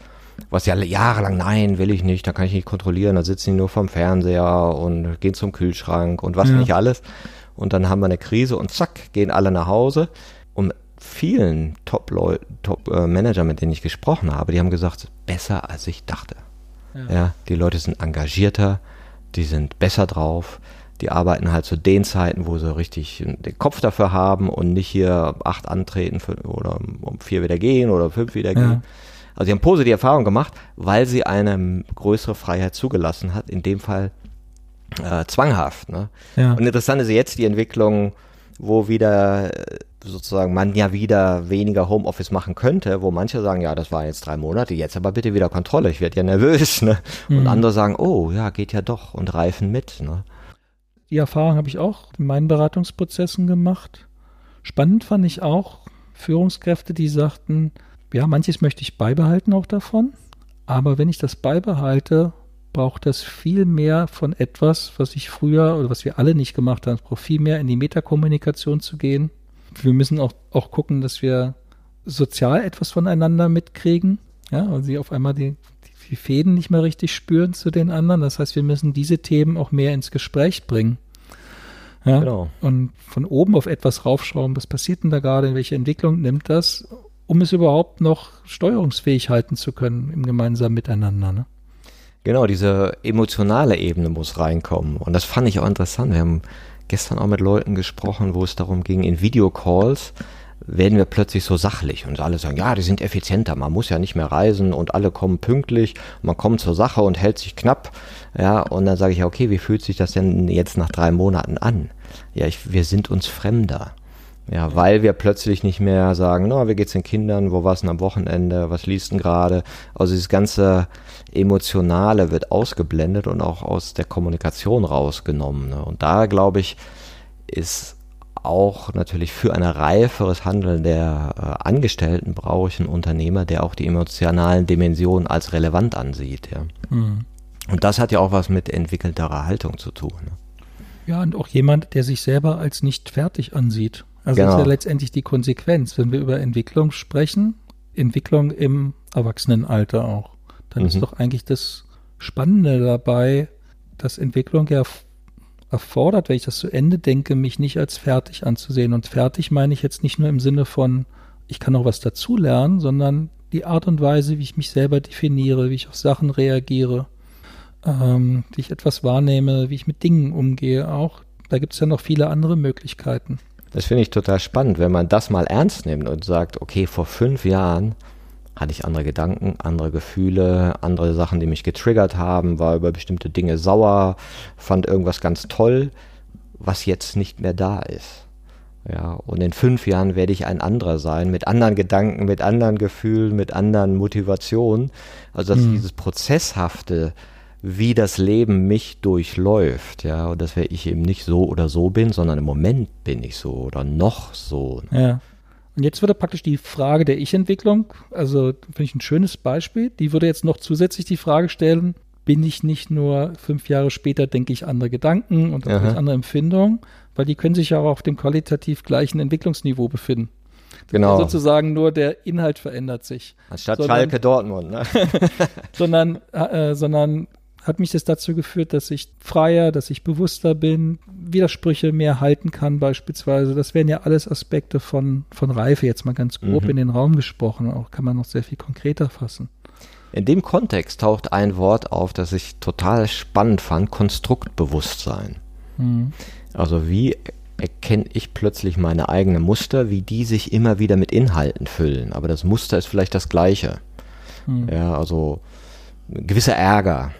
was ja jahrelang, nein, will ich nicht, da kann ich nicht kontrollieren, da sitzen die nur vom Fernseher und gehen zum Kühlschrank und was ja. nicht alles. Und dann haben wir eine Krise und zack, gehen alle nach Hause und vielen Top-Manager, Top, äh, mit denen ich gesprochen habe, die haben gesagt, besser als ich dachte. Ja. ja, die Leute sind engagierter, die sind besser drauf, die arbeiten halt zu den Zeiten, wo sie richtig den Kopf dafür haben und nicht hier acht antreten für, oder um vier wieder gehen oder fünf wieder gehen. Ja. Also sie haben positive Erfahrungen gemacht, weil sie eine größere Freiheit zugelassen hat, in dem Fall äh, zwanghaft. Ne? Ja. Und interessant ist jetzt die Entwicklung, wo wieder sozusagen man ja wieder weniger Homeoffice machen könnte, wo manche sagen, ja, das waren jetzt drei Monate, jetzt aber bitte wieder Kontrolle, ich werde ja nervös, ne? Und mhm. andere sagen, oh, ja, geht ja doch und reifen mit, ne? Die Erfahrung habe ich auch in meinen Beratungsprozessen gemacht. Spannend fand ich auch Führungskräfte, die sagten, ja, manches möchte ich beibehalten auch davon, aber wenn ich das beibehalte, braucht das viel mehr von etwas, was ich früher oder was wir alle nicht gemacht haben. Es braucht viel mehr in die Metakommunikation zu gehen, wir müssen auch, auch gucken, dass wir sozial etwas voneinander mitkriegen. Ja, und sie auf einmal die, die Fäden nicht mehr richtig spüren zu den anderen. Das heißt, wir müssen diese Themen auch mehr ins Gespräch bringen. Ja, genau. Und von oben auf etwas raufschrauben, was passiert denn da gerade, in welche Entwicklung nimmt das, um es überhaupt noch steuerungsfähig halten zu können im gemeinsamen Miteinander. Ne? Genau, diese emotionale Ebene muss reinkommen. Und das fand ich auch interessant. Wir haben gestern auch mit Leuten gesprochen, wo es darum ging, in Videocalls werden wir plötzlich so sachlich und alle sagen, ja, die sind effizienter, man muss ja nicht mehr reisen und alle kommen pünktlich, man kommt zur Sache und hält sich knapp, ja, und dann sage ich, okay, wie fühlt sich das denn jetzt nach drei Monaten an? Ja, ich, wir sind uns fremder. Ja, weil wir plötzlich nicht mehr sagen, na, wie geht's den Kindern, wo war's denn am Wochenende, was liest denn gerade? Also dieses ganze Emotionale wird ausgeblendet und auch aus der Kommunikation rausgenommen. Ne? Und da, glaube ich, ist auch natürlich für ein reiferes Handeln der äh, Angestellten brauche ich einen Unternehmer, der auch die emotionalen Dimensionen als relevant ansieht. Ja. Mhm. Und das hat ja auch was mit entwickelterer Haltung zu tun. Ne? Ja, und auch jemand, der sich selber als nicht fertig ansieht. Also genau. das ist ja letztendlich die Konsequenz, wenn wir über Entwicklung sprechen, Entwicklung im Erwachsenenalter auch. Dann mhm. ist doch eigentlich das Spannende dabei, dass Entwicklung ja erfordert, wenn ich das zu Ende denke, mich nicht als fertig anzusehen. Und fertig meine ich jetzt nicht nur im Sinne von, ich kann noch was dazulernen, sondern die Art und Weise, wie ich mich selber definiere, wie ich auf Sachen reagiere, ähm, wie ich etwas wahrnehme, wie ich mit Dingen umgehe auch. Da gibt es ja noch viele andere Möglichkeiten. Das finde ich total spannend, wenn man das mal ernst nimmt und sagt, okay, vor fünf Jahren hatte ich andere Gedanken, andere Gefühle, andere Sachen, die mich getriggert haben, war über bestimmte Dinge sauer, fand irgendwas ganz toll, was jetzt nicht mehr da ist. Ja, und in fünf Jahren werde ich ein anderer sein, mit anderen Gedanken, mit anderen Gefühlen, mit anderen Motivationen. Also dass mhm. dieses Prozesshafte, wie das Leben mich durchläuft, ja, und dass ich eben nicht so oder so bin, sondern im Moment bin ich so oder noch so. Ja. Und jetzt würde praktisch die Frage der Ich-Entwicklung, also finde ich ein schönes Beispiel, die würde jetzt noch zusätzlich die Frage stellen, bin ich nicht nur fünf Jahre später, denke ich andere Gedanken und andere Empfindungen, weil die können sich ja auch auf dem qualitativ gleichen Entwicklungsniveau befinden. Genau. Sozusagen nur der Inhalt verändert sich. Anstatt sondern, Schalke Dortmund, ne? sondern, äh, sondern hat mich das dazu geführt, dass ich freier, dass ich bewusster bin, Widersprüche mehr halten kann beispielsweise. Das wären ja alles Aspekte von, von Reife, jetzt mal ganz grob mhm. in den Raum gesprochen. Auch kann man noch sehr viel konkreter fassen. In dem Kontext taucht ein Wort auf, das ich total spannend fand, Konstruktbewusstsein. Mhm. Also wie erkenne ich plötzlich meine eigenen Muster, wie die sich immer wieder mit Inhalten füllen. Aber das Muster ist vielleicht das gleiche. Mhm. Ja, also gewisser Ärger,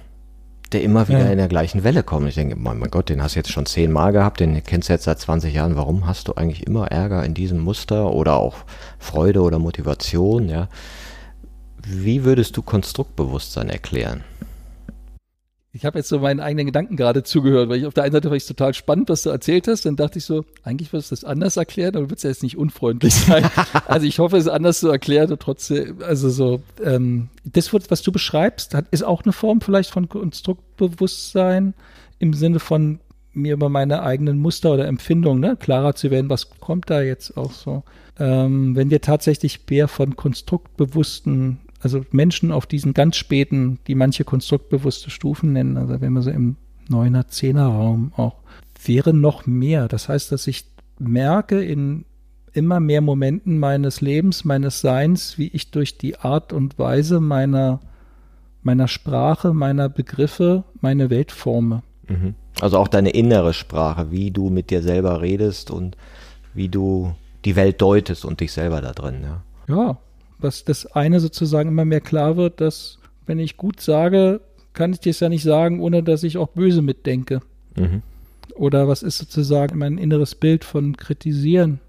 der immer wieder ja. in der gleichen Welle kommt. Ich denke, mein, Gott, den hast du jetzt schon zehnmal gehabt, den kennst du jetzt seit 20 Jahren. Warum hast du eigentlich immer Ärger in diesem Muster oder auch Freude oder Motivation? Ja, wie würdest du Konstruktbewusstsein erklären? Ich habe jetzt so meinen eigenen Gedanken gerade zugehört, weil ich auf der einen Seite fand ich total spannend, was du erzählt hast. Dann dachte ich so, eigentlich würdest du das anders erklären, aber du würdest ja jetzt nicht unfreundlich sein. also ich hoffe, es ist anders zu erklären und trotzdem, also so, ähm, das, was du beschreibst, ist auch eine Form vielleicht von Konstruktbewusstsein im Sinne von mir über meine eigenen Muster oder Empfindungen ne, klarer zu werden, was kommt da jetzt auch so. Ähm, wenn wir tatsächlich mehr von konstruktbewussten also Menschen auf diesen ganz späten, die manche konstruktbewusste Stufen nennen, also wenn man so im neuner Zehner Raum auch, wäre noch mehr. Das heißt, dass ich merke in immer mehr Momenten meines Lebens, meines Seins, wie ich durch die Art und Weise meiner, meiner Sprache, meiner Begriffe, meine Welt forme. Mhm. Also auch deine innere Sprache, wie du mit dir selber redest und wie du die Welt deutest und dich selber da drin, ja. Ja, was das eine sozusagen immer mehr klar wird, dass wenn ich gut sage, kann ich dir es ja nicht sagen, ohne dass ich auch böse mitdenke. Mhm. Oder was ist sozusagen mein inneres Bild von kritisieren?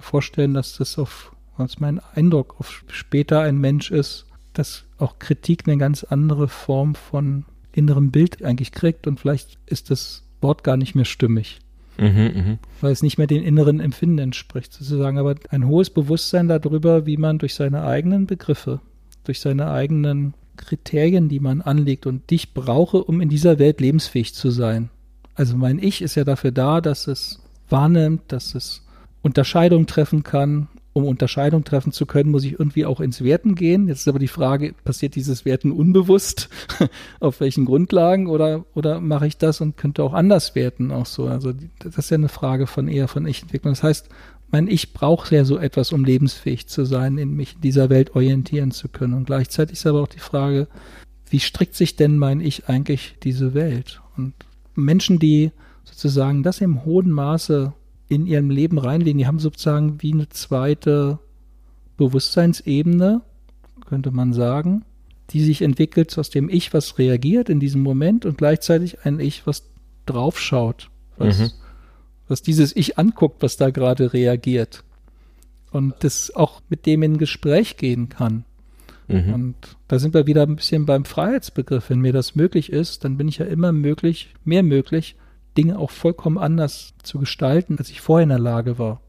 Vorstellen, dass das auf, was mein Eindruck auf später ein Mensch ist, dass auch Kritik eine ganz andere Form von innerem Bild eigentlich kriegt und vielleicht ist das Wort gar nicht mehr stimmig. Mhm, mh. Weil es nicht mehr den inneren Empfinden entspricht, sozusagen. Aber ein hohes Bewusstsein darüber, wie man durch seine eigenen Begriffe, durch seine eigenen Kriterien, die man anlegt und dich brauche, um in dieser Welt lebensfähig zu sein. Also mein Ich ist ja dafür da, dass es wahrnimmt, dass es Unterscheidungen treffen kann, um Unterscheidung treffen zu können, muss ich irgendwie auch ins Werten gehen. Jetzt ist aber die Frage, passiert dieses Werten unbewusst? Auf welchen Grundlagen? Oder, oder mache ich das und könnte auch anders werten? Auch so. Also, das ist ja eine Frage von eher von Ich-Entwicklung. Das heißt, mein Ich braucht ja so etwas, um lebensfähig zu sein, in mich in dieser Welt orientieren zu können. Und gleichzeitig ist aber auch die Frage, wie strickt sich denn mein Ich eigentlich diese Welt? Und Menschen, die sozusagen das im hohen Maße in ihrem Leben reinlegen. Die haben sozusagen wie eine zweite Bewusstseinsebene, könnte man sagen, die sich entwickelt, aus dem Ich, was reagiert in diesem Moment und gleichzeitig ein Ich, was draufschaut, was, mhm. was dieses Ich anguckt, was da gerade reagiert. Und das auch mit dem in Gespräch gehen kann. Mhm. Und da sind wir wieder ein bisschen beim Freiheitsbegriff. Wenn mir das möglich ist, dann bin ich ja immer möglich, mehr möglich, Dinge auch vollkommen anders zu gestalten, als ich vorher in der Lage war.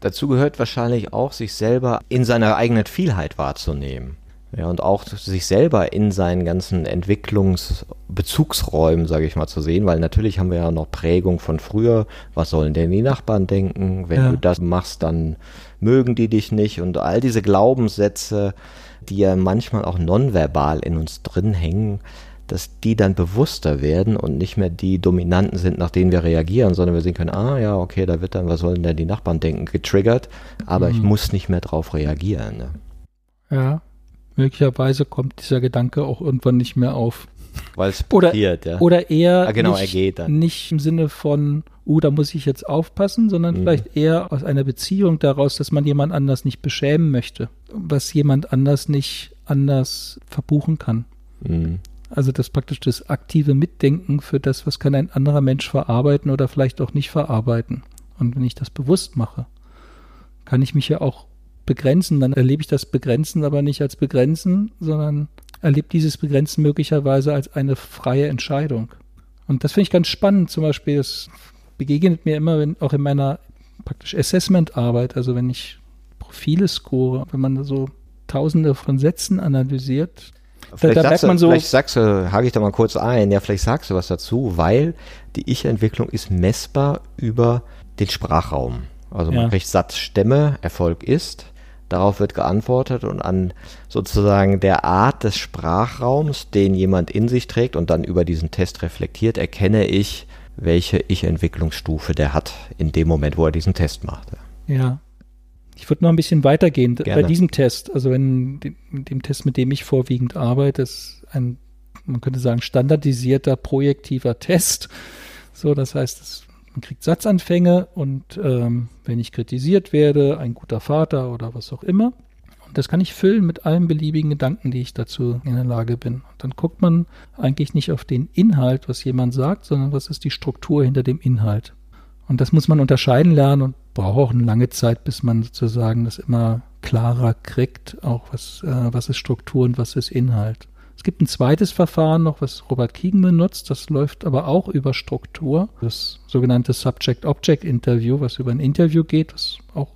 Dazu gehört wahrscheinlich auch, sich selber in seiner eigenen Vielheit wahrzunehmen. Ja, und auch sich selber in seinen ganzen Entwicklungsbezugsräumen, sage ich mal, zu sehen, weil natürlich haben wir ja noch Prägung von früher. Was sollen denn die Nachbarn denken? Wenn ja. du das machst, dann mögen die dich nicht. Und all diese Glaubenssätze, die ja manchmal auch nonverbal in uns drin hängen, dass die dann bewusster werden und nicht mehr die Dominanten sind, nach denen wir reagieren, sondern wir sehen können, ah ja, okay, da wird dann, was sollen denn die Nachbarn denken, getriggert, aber mhm. ich muss nicht mehr drauf reagieren. Ne? Ja, möglicherweise kommt dieser Gedanke auch irgendwann nicht mehr auf. Weil es passiert, ja. Oder eher ah, genau, nicht, nicht, im Sinne von, uh, da muss ich jetzt aufpassen, sondern mhm. vielleicht eher aus einer Beziehung daraus, dass man jemand anders nicht beschämen möchte, was jemand anders nicht anders verbuchen kann. Mhm. Also das praktisch das aktive Mitdenken für das, was kann ein anderer Mensch verarbeiten oder vielleicht auch nicht verarbeiten. Und wenn ich das bewusst mache, kann ich mich ja auch begrenzen. Dann erlebe ich das Begrenzen aber nicht als Begrenzen, sondern erlebe dieses Begrenzen möglicherweise als eine freie Entscheidung. Und das finde ich ganz spannend. Zum Beispiel, es begegnet mir immer, wenn, auch in meiner praktisch Assessment-Arbeit, also wenn ich Profile score, wenn man so tausende von Sätzen analysiert, Vielleicht, da, da sagst, du, so vielleicht sagst du, hake ich da mal kurz ein, ja, vielleicht sagst du was dazu, weil die Ich-Entwicklung ist messbar über den Sprachraum. Also man ja. kriegt Satzstämme, Erfolg ist, darauf wird geantwortet und an sozusagen der Art des Sprachraums, den jemand in sich trägt und dann über diesen Test reflektiert, erkenne ich, welche Ich-Entwicklungsstufe der hat in dem Moment, wo er diesen Test macht. Ja. Ich würde noch ein bisschen weitergehen Gerne. bei diesem Test. Also wenn dem, dem Test, mit dem ich vorwiegend arbeite, ist ein, man könnte sagen, standardisierter projektiver Test. So, das heißt, es, man kriegt Satzanfänge und ähm, wenn ich kritisiert werde, ein guter Vater oder was auch immer. Das kann ich füllen mit allen beliebigen Gedanken, die ich dazu in der Lage bin. Dann guckt man eigentlich nicht auf den Inhalt, was jemand sagt, sondern was ist die Struktur hinter dem Inhalt. Und das muss man unterscheiden lernen und braucht auch eine lange Zeit, bis man sozusagen das immer klarer kriegt, auch was, äh, was ist Struktur und was ist Inhalt. Es gibt ein zweites Verfahren noch, was Robert Keegan benutzt, das läuft aber auch über Struktur. Das sogenannte Subject-Object-Interview, was über ein Interview geht, was auch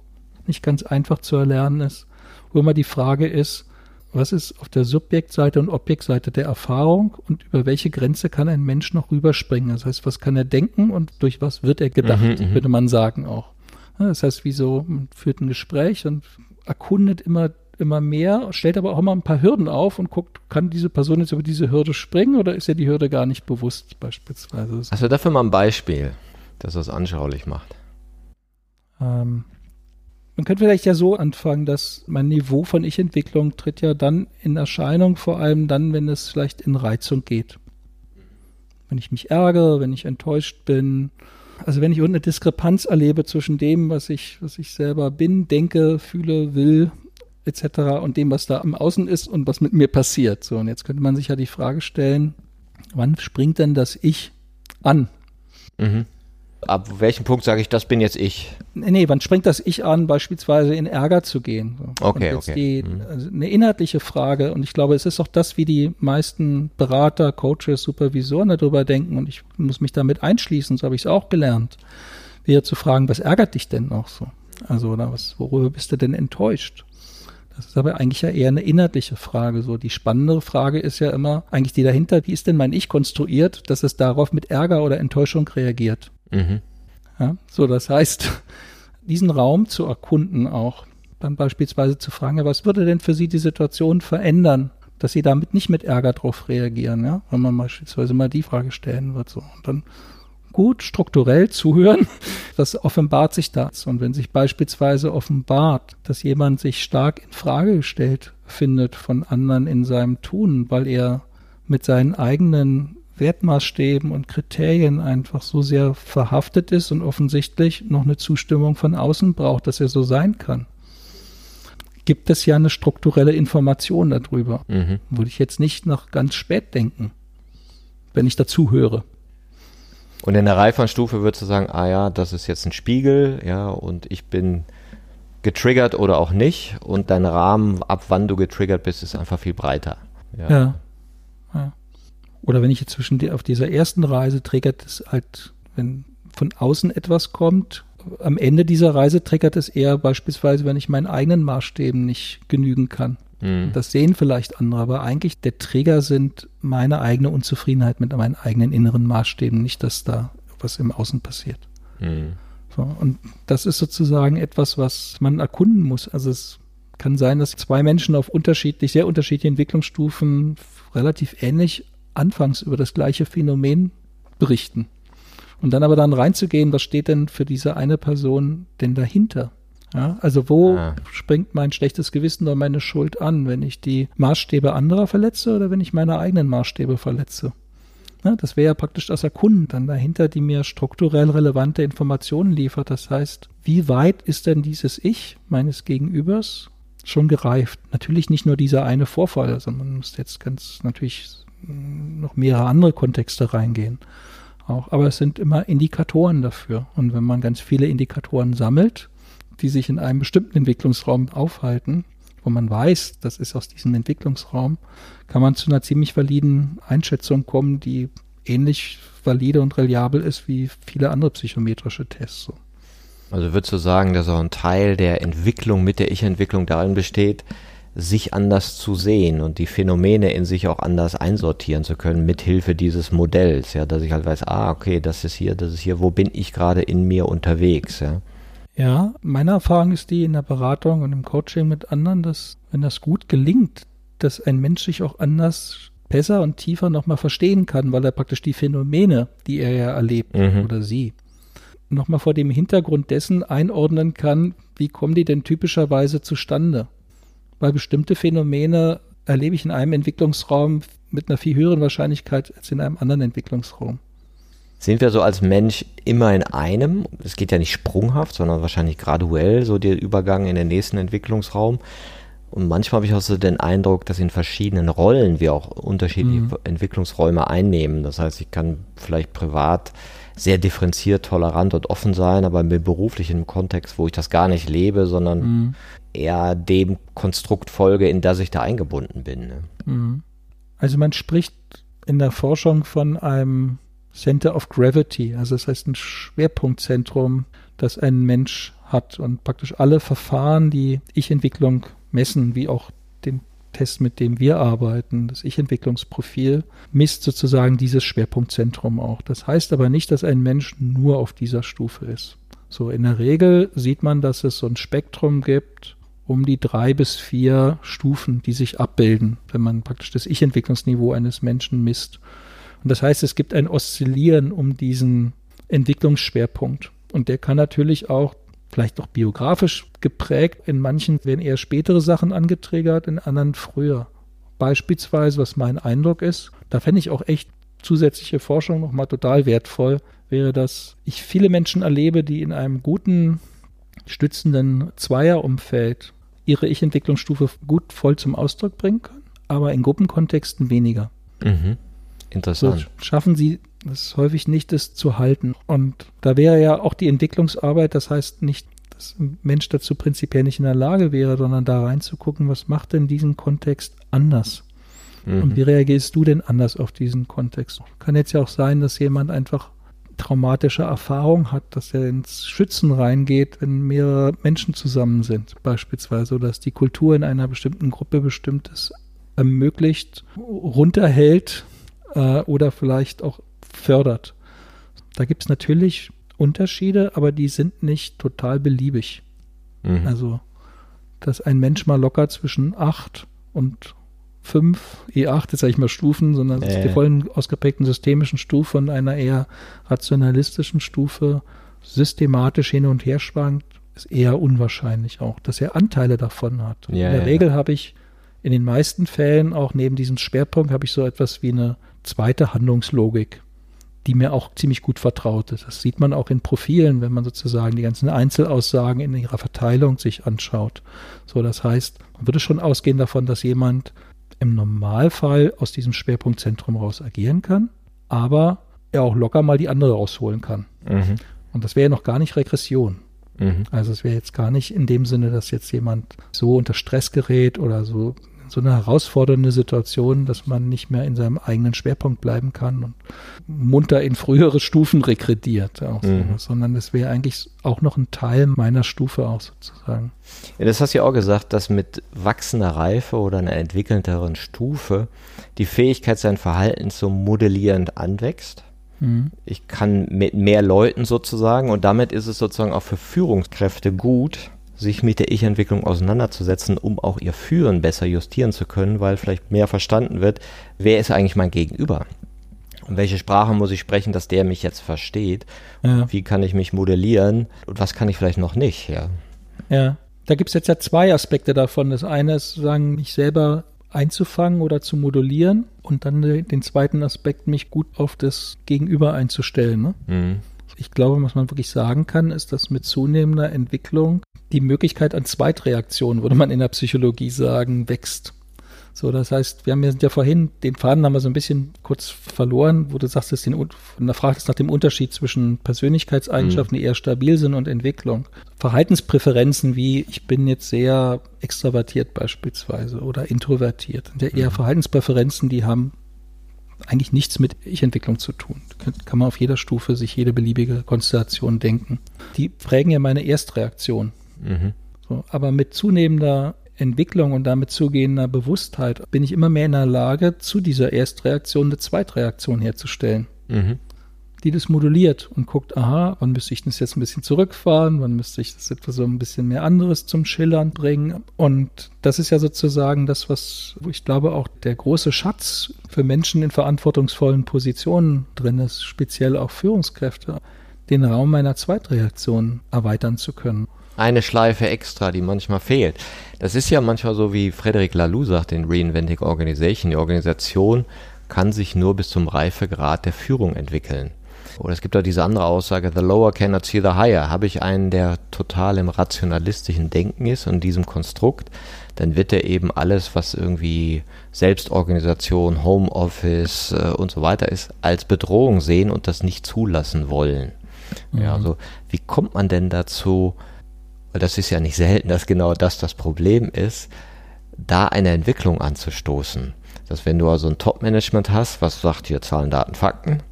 nicht ganz einfach zu erlernen ist, wo immer die Frage ist, was ist auf der Subjektseite und Objektseite der Erfahrung und über welche Grenze kann ein Mensch noch rüberspringen? Das heißt, was kann er denken und durch was wird er gedacht, mhm, mhm. würde man sagen auch. Das heißt, wieso man führt ein Gespräch und erkundet immer immer mehr, stellt aber auch immer ein paar Hürden auf und guckt, kann diese Person jetzt über diese Hürde springen oder ist ja die Hürde gar nicht bewusst beispielsweise. Also dafür mal ein Beispiel, das das anschaulich macht. Ähm, man könnte vielleicht ja so anfangen, dass mein Niveau von Ich-Entwicklung tritt ja dann in Erscheinung, vor allem dann, wenn es vielleicht in Reizung geht. Wenn ich mich ärgere, wenn ich enttäuscht bin, also wenn ich irgendeine Diskrepanz erlebe zwischen dem, was ich, was ich selber bin, denke, fühle, will, etc. und dem, was da im Außen ist und was mit mir passiert. So, und jetzt könnte man sich ja die Frage stellen, wann springt denn das Ich an? Mhm ab welchem Punkt sage ich, das bin jetzt ich? Nee, nee, wann springt das Ich an, beispielsweise in Ärger zu gehen? Okay, okay. Die, mhm. also eine inhaltliche Frage und ich glaube, es ist auch das, wie die meisten Berater, Coaches, Supervisoren darüber denken und ich muss mich damit einschließen, so habe ich es auch gelernt, wieder zu fragen, was ärgert dich denn noch so? Also, oder was, worüber bist du denn enttäuscht? Das ist aber eigentlich ja eher eine inhaltliche Frage. So die spannendere Frage ist ja immer eigentlich die dahinter, wie ist denn mein Ich konstruiert, dass es darauf mit Ärger oder Enttäuschung reagiert? Mhm. Ja, so, das heißt, diesen Raum zu erkunden auch, dann beispielsweise zu fragen, ja, was würde denn für Sie die Situation verändern, dass Sie damit nicht mit Ärger drauf reagieren, ja, wenn man beispielsweise mal die Frage stellen wird, so. Und dann gut strukturell zuhören, das offenbart sich das. Und wenn sich beispielsweise offenbart, dass jemand sich stark in Frage gestellt findet von anderen in seinem Tun, weil er mit seinen eigenen Wertmaßstäben und Kriterien einfach so sehr verhaftet ist und offensichtlich noch eine Zustimmung von außen braucht, dass er so sein kann. Gibt es ja eine strukturelle Information darüber. Mhm. Würde ich jetzt nicht noch ganz spät denken, wenn ich dazu höre. Und in der Reihe von Stufe würdest du sagen, ah ja, das ist jetzt ein Spiegel, ja, und ich bin getriggert oder auch nicht und dein Rahmen, ab wann du getriggert bist, ist einfach viel breiter. Ja. ja. Oder wenn ich jetzt zwischen die, auf dieser ersten Reise triggert es halt, wenn von außen etwas kommt, am Ende dieser Reise triggert es eher beispielsweise, wenn ich meinen eigenen Maßstäben nicht genügen kann. Mhm. Das sehen vielleicht andere, aber eigentlich der Trigger sind meine eigene Unzufriedenheit mit meinen eigenen inneren Maßstäben, nicht, dass da was im Außen passiert. Mhm. So, und das ist sozusagen etwas, was man erkunden muss. Also es kann sein, dass zwei Menschen auf unterschiedlich, sehr unterschiedliche Entwicklungsstufen relativ ähnlich anfangs über das gleiche Phänomen berichten. Und dann aber dann reinzugehen, was steht denn für diese eine Person denn dahinter? Ja, also wo ah. springt mein schlechtes Gewissen oder meine Schuld an, wenn ich die Maßstäbe anderer verletze oder wenn ich meine eigenen Maßstäbe verletze? Ja, das wäre ja praktisch das Erkunden dann dahinter, die mir strukturell relevante Informationen liefert. Das heißt, wie weit ist denn dieses Ich meines Gegenübers schon gereift? Natürlich nicht nur dieser eine Vorfall, sondern man muss jetzt ganz natürlich noch mehrere andere Kontexte reingehen. Auch. Aber es sind immer Indikatoren dafür. Und wenn man ganz viele Indikatoren sammelt, die sich in einem bestimmten Entwicklungsraum aufhalten, wo man weiß, das ist aus diesem Entwicklungsraum, kann man zu einer ziemlich validen Einschätzung kommen, die ähnlich valide und reliabel ist wie viele andere psychometrische Tests. So. Also würdest du sagen, dass auch ein Teil der Entwicklung mit der Ich-Entwicklung darin besteht, sich anders zu sehen und die Phänomene in sich auch anders einsortieren zu können, mithilfe dieses Modells, ja, dass ich halt weiß, ah, okay, das ist hier, das ist hier, wo bin ich gerade in mir unterwegs, ja. Ja, meine Erfahrung ist die in der Beratung und im Coaching mit anderen, dass wenn das gut gelingt, dass ein Mensch sich auch anders besser und tiefer nochmal verstehen kann, weil er praktisch die Phänomene, die er ja erlebt mhm. oder sie, nochmal vor dem Hintergrund dessen einordnen kann, wie kommen die denn typischerweise zustande? Weil bestimmte Phänomene erlebe ich in einem Entwicklungsraum mit einer viel höheren Wahrscheinlichkeit als in einem anderen Entwicklungsraum. Sind wir so als Mensch immer in einem? Es geht ja nicht sprunghaft, sondern wahrscheinlich graduell, so der Übergang in den nächsten Entwicklungsraum. Und manchmal habe ich auch so den Eindruck, dass in verschiedenen Rollen wir auch unterschiedliche mhm. Entwicklungsräume einnehmen. Das heißt, ich kann vielleicht privat sehr differenziert, tolerant und offen sein, aber im beruflichen Kontext, wo ich das gar nicht lebe, sondern mhm. eher dem Konstrukt folge, in das ich da eingebunden bin. Ne? Mhm. Also man spricht in der Forschung von einem Center of Gravity, also das heißt ein Schwerpunktzentrum, das ein Mensch hat und praktisch alle Verfahren, die Ich-Entwicklung messen, wie auch Test, mit dem wir arbeiten, das Ich-Entwicklungsprofil, misst sozusagen dieses Schwerpunktzentrum auch. Das heißt aber nicht, dass ein Mensch nur auf dieser Stufe ist. So in der Regel sieht man, dass es so ein Spektrum gibt, um die drei bis vier Stufen, die sich abbilden, wenn man praktisch das Ich-Entwicklungsniveau eines Menschen misst. Und das heißt, es gibt ein Oszillieren um diesen Entwicklungsschwerpunkt. Und der kann natürlich auch vielleicht auch biografisch geprägt. In manchen werden eher spätere Sachen angetriggert, in anderen früher. Beispielsweise, was mein Eindruck ist, da fände ich auch echt zusätzliche Forschung nochmal total wertvoll, wäre, dass ich viele Menschen erlebe, die in einem guten, stützenden Zweierumfeld ihre Ich-Entwicklungsstufe gut voll zum Ausdruck bringen können, aber in Gruppenkontexten weniger. Mhm. Interessant. So schaffen sie es häufig nicht, das zu halten. Und da wäre ja auch die Entwicklungsarbeit, das heißt nicht, dass ein Mensch dazu prinzipiell nicht in der Lage wäre, sondern da reinzugucken, was macht denn diesen Kontext anders? Mhm. Und wie reagierst du denn anders auf diesen Kontext? Kann jetzt ja auch sein, dass jemand einfach traumatische Erfahrung hat, dass er ins Schützen reingeht, wenn mehrere Menschen zusammen sind, beispielsweise, oder dass die Kultur in einer bestimmten Gruppe bestimmtes ermöglicht, runterhält äh, oder vielleicht auch fördert. Da gibt es natürlich Unterschiede, aber die sind nicht total beliebig. Mhm. Also, dass ein Mensch mal locker zwischen 8 und 5, E8, jetzt sage ich mal Stufen, sondern äh. die vollen ausgeprägten systemischen Stufe und einer eher rationalistischen Stufe systematisch hin und her schwankt, ist eher unwahrscheinlich auch, dass er Anteile davon hat. Ja, in der ja, Regel habe ich in den meisten Fällen auch neben diesem Schwerpunkt habe ich so etwas wie eine zweite Handlungslogik, die mir auch ziemlich gut vertraut ist. Das sieht man auch in Profilen, wenn man sozusagen die ganzen Einzelaussagen in ihrer Verteilung sich anschaut. So, das heißt, man würde schon ausgehen davon, dass jemand im Normalfall aus diesem Schwerpunktzentrum raus agieren kann, aber er auch locker mal die andere rausholen kann. Mhm. Und das wäre ja noch gar nicht Regression. Mhm. Also es wäre jetzt gar nicht in dem Sinne, dass jetzt jemand so unter Stress gerät oder so so eine herausfordernde Situation, dass man nicht mehr in seinem eigenen Schwerpunkt bleiben kann und munter in frühere Stufen rekrediert, auch mhm. so, sondern es wäre eigentlich auch noch ein Teil meiner Stufe auch sozusagen. Ja, das hast du ja auch gesagt, dass mit wachsender Reife oder einer entwickelnderen Stufe die Fähigkeit, sein Verhalten so modellierend anwächst. Mhm. Ich kann mit mehr Leuten sozusagen und damit ist es sozusagen auch für Führungskräfte gut, sich mit der Ich-Entwicklung auseinanderzusetzen, um auch ihr Führen besser justieren zu können, weil vielleicht mehr verstanden wird, wer ist eigentlich mein Gegenüber? Und welche Sprache muss ich sprechen, dass der mich jetzt versteht? Ja. Wie kann ich mich modellieren? Und was kann ich vielleicht noch nicht? Ja. Ja. Da gibt es jetzt ja zwei Aspekte davon. Das eine ist, sagen, mich selber einzufangen oder zu modulieren und dann den zweiten Aspekt, mich gut auf das Gegenüber einzustellen. Ne? Mhm. Ich glaube, was man wirklich sagen kann, ist, dass mit zunehmender Entwicklung die Möglichkeit an Zweitreaktionen, würde man in der Psychologie sagen, wächst. So, das heißt, wir haben ja, sind ja vorhin, den Faden haben wir so ein bisschen kurz verloren, wo du sagst, dass den, da fragst nach dem Unterschied zwischen Persönlichkeitseigenschaften, mhm. die eher stabil sind und Entwicklung. Verhaltenspräferenzen wie, ich bin jetzt sehr extravertiert beispielsweise oder introvertiert, sind ja eher mhm. Verhaltenspräferenzen, die haben eigentlich nichts mit Ich-Entwicklung zu tun. Kann, kann man auf jeder Stufe sich jede beliebige Konstellation denken. Die prägen ja meine Erstreaktion. Mhm. So, aber mit zunehmender Entwicklung und damit zugehender Bewusstheit bin ich immer mehr in der Lage, zu dieser Erstreaktion eine Zweitreaktion herzustellen. Mhm die das moduliert und guckt, aha, wann müsste ich das jetzt ein bisschen zurückfahren, wann müsste ich das etwas so ein bisschen mehr anderes zum Schillern bringen. Und das ist ja sozusagen das, was, ich glaube, auch der große Schatz für Menschen in verantwortungsvollen Positionen drin ist, speziell auch Führungskräfte, den Raum meiner Zweitreaktion erweitern zu können. Eine Schleife extra, die manchmal fehlt. Das ist ja manchmal so, wie Frederic Laloux sagt in Reinventing Organization. Die Organisation kann sich nur bis zum Reifegrad der Führung entwickeln. Oder es gibt auch diese andere Aussage, the lower cannot see the higher. Habe ich einen, der total im rationalistischen Denken ist und in diesem Konstrukt, dann wird er eben alles, was irgendwie Selbstorganisation, Homeoffice äh, und so weiter ist, als Bedrohung sehen und das nicht zulassen wollen. Mhm. Ja, also wie kommt man denn dazu, weil das ist ja nicht selten, dass genau das das Problem ist, da eine Entwicklung anzustoßen. Dass wenn du also ein Top-Management hast, was sagt hier Zahlen, Daten, Fakten,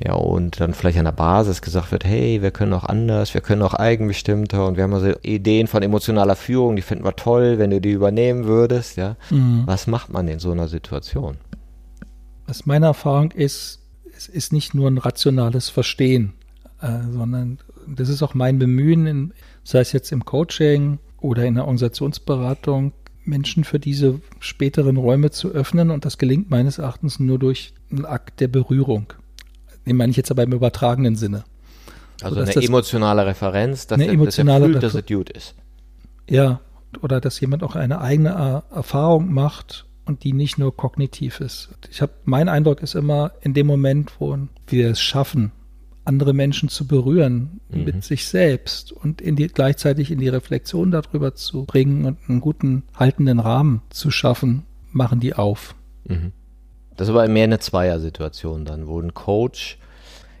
ja, und dann vielleicht an der Basis gesagt wird, hey, wir können auch anders, wir können auch eigenbestimmter und wir haben also Ideen von emotionaler Führung, die finden wir toll, wenn du die übernehmen würdest, ja. Mhm. Was macht man in so einer Situation? Was meine Erfahrung ist, es ist nicht nur ein rationales Verstehen, äh, sondern das ist auch mein Bemühen, in, sei es jetzt im Coaching oder in der Organisationsberatung, Menschen für diese späteren Räume zu öffnen. Und das gelingt meines Erachtens nur durch einen Akt der Berührung. Den meine ich jetzt aber im übertragenen Sinne. Also eine emotionale Referenz, dass, eine er, emotionale dass er fühlt, dass es gut ist. Ja, oder dass jemand auch eine eigene Erfahrung macht und die nicht nur kognitiv ist. Ich habe mein Eindruck ist immer in dem Moment, wo wir es schaffen, andere Menschen zu berühren mhm. mit sich selbst und in die, gleichzeitig in die Reflexion darüber zu bringen und einen guten haltenden Rahmen zu schaffen, machen die auf. Mhm. Das ist aber mehr eine Zweier-Situation dann, wo ein Coach,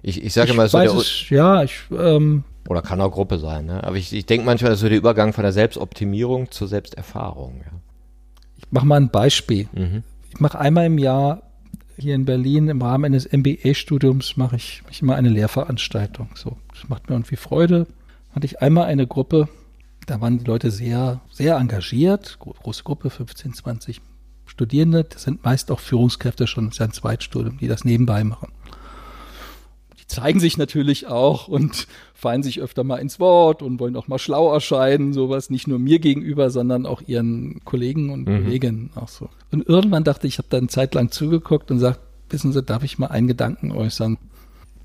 ich, ich sage mal so, der, es, ja, ich, ähm, oder kann auch Gruppe sein, ne? aber ich, ich denke manchmal, das ist so der Übergang von der Selbstoptimierung zur Selbsterfahrung. Ja. Ich mache mal ein Beispiel. Mhm. Ich mache einmal im Jahr hier in Berlin im Rahmen eines MBA-Studiums mache ich, ich immer eine Lehrveranstaltung. So, das macht mir irgendwie Freude. Hatte ich einmal eine Gruppe, da waren die Leute sehr, sehr engagiert, große Gruppe, 15, 20 Studierende. Das sind meist auch Führungskräfte schon, das ist ja ein Zweitstudium, die das nebenbei machen zeigen sich natürlich auch und fallen sich öfter mal ins Wort und wollen auch mal schlau erscheinen, sowas nicht nur mir gegenüber, sondern auch ihren Kollegen und mhm. Kolleginnen auch so. Und irgendwann dachte ich, ich habe da eine Zeit lang zugeguckt und sagt, wissen Sie, darf ich mal einen Gedanken äußern?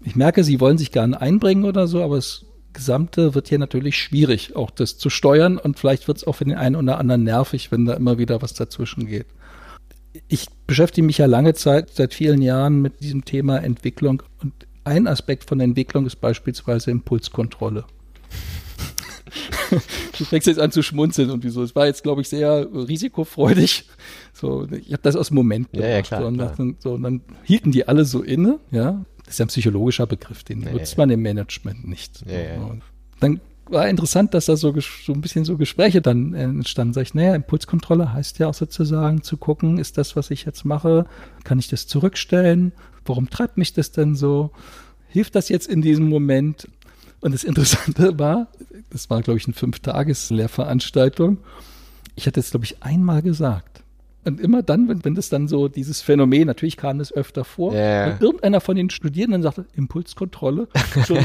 Ich merke, Sie wollen sich gerne einbringen oder so, aber das Gesamte wird hier natürlich schwierig, auch das zu steuern und vielleicht wird es auch für den einen oder anderen nervig, wenn da immer wieder was dazwischen geht. Ich beschäftige mich ja lange Zeit, seit vielen Jahren mit diesem Thema Entwicklung und ein Aspekt von Entwicklung ist beispielsweise Impulskontrolle. du fängst jetzt an zu schmunzeln und wieso. Es war jetzt, glaube ich, sehr risikofreudig. So, ich habe das aus dem Moment ja, ja, klar, so, und. Dann, so, und dann hielten die alle so inne, ja. Das ist ja ein psychologischer Begriff, den ja, nutzt man im Management nicht. Dann war interessant, dass da so, so ein bisschen so Gespräche dann entstanden. Sag ich, naja, Impulskontrolle heißt ja auch sozusagen zu gucken, ist das, was ich jetzt mache, kann ich das zurückstellen? Warum treibt mich das denn so? Hilft das jetzt in diesem Moment? Und das Interessante war, das war, glaube ich, eine Fünf-Tages-Lehrveranstaltung. Ich hatte es, glaube ich, einmal gesagt. Und immer dann, wenn, wenn das dann so dieses Phänomen, natürlich kam das öfter vor, yeah. und irgendeiner von den Studierenden sagte, Impulskontrolle.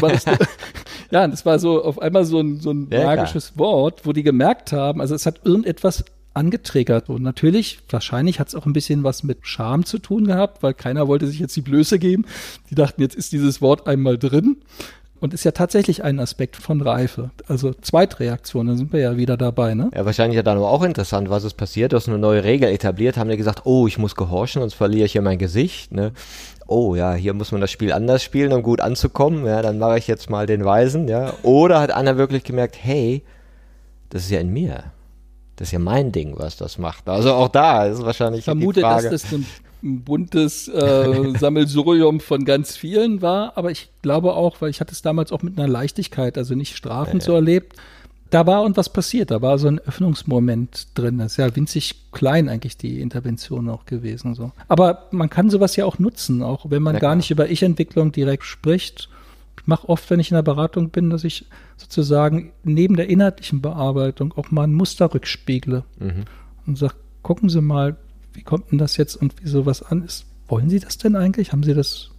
Das, ja, das war so auf einmal so ein, so ein ja, magisches klar. Wort, wo die gemerkt haben, also es hat irgendetwas angetriggert. Und natürlich, wahrscheinlich hat es auch ein bisschen was mit Scham zu tun gehabt, weil keiner wollte sich jetzt die Blöße geben. Die dachten, jetzt ist dieses Wort einmal drin. Und ist ja tatsächlich ein Aspekt von Reife. Also Zweitreaktion, da sind wir ja wieder dabei, ne? Ja, wahrscheinlich ja dann auch interessant, was ist passiert. Du hast eine neue Regel etabliert, haben die gesagt, oh, ich muss gehorchen, sonst verliere ich hier mein Gesicht, ne? Oh ja, hier muss man das Spiel anders spielen, um gut anzukommen. Ja, dann mache ich jetzt mal den Weisen, ja. Oder hat einer wirklich gemerkt, hey, das ist ja in mir. Das ist ja mein Ding, was das macht. Also auch da ist wahrscheinlich ich vermute, die Frage. dass das ein buntes äh, Sammelsurium von ganz vielen war, aber ich glaube auch, weil ich hatte es damals auch mit einer Leichtigkeit, also nicht strafend ja, so erlebt. Da war und was passiert, da war so ein Öffnungsmoment drin. Das ist ja winzig klein eigentlich die Intervention auch gewesen. So. Aber man kann sowas ja auch nutzen, auch wenn man ja, gar nicht über Ich-Entwicklung direkt spricht ich mache oft, wenn ich in der Beratung bin, dass ich sozusagen neben der inhaltlichen Bearbeitung auch mal ein Muster rückspiegle mhm. und sage, gucken Sie mal, wie kommt denn das jetzt und wie sowas an ist. Wollen Sie das denn eigentlich? Haben Sie das,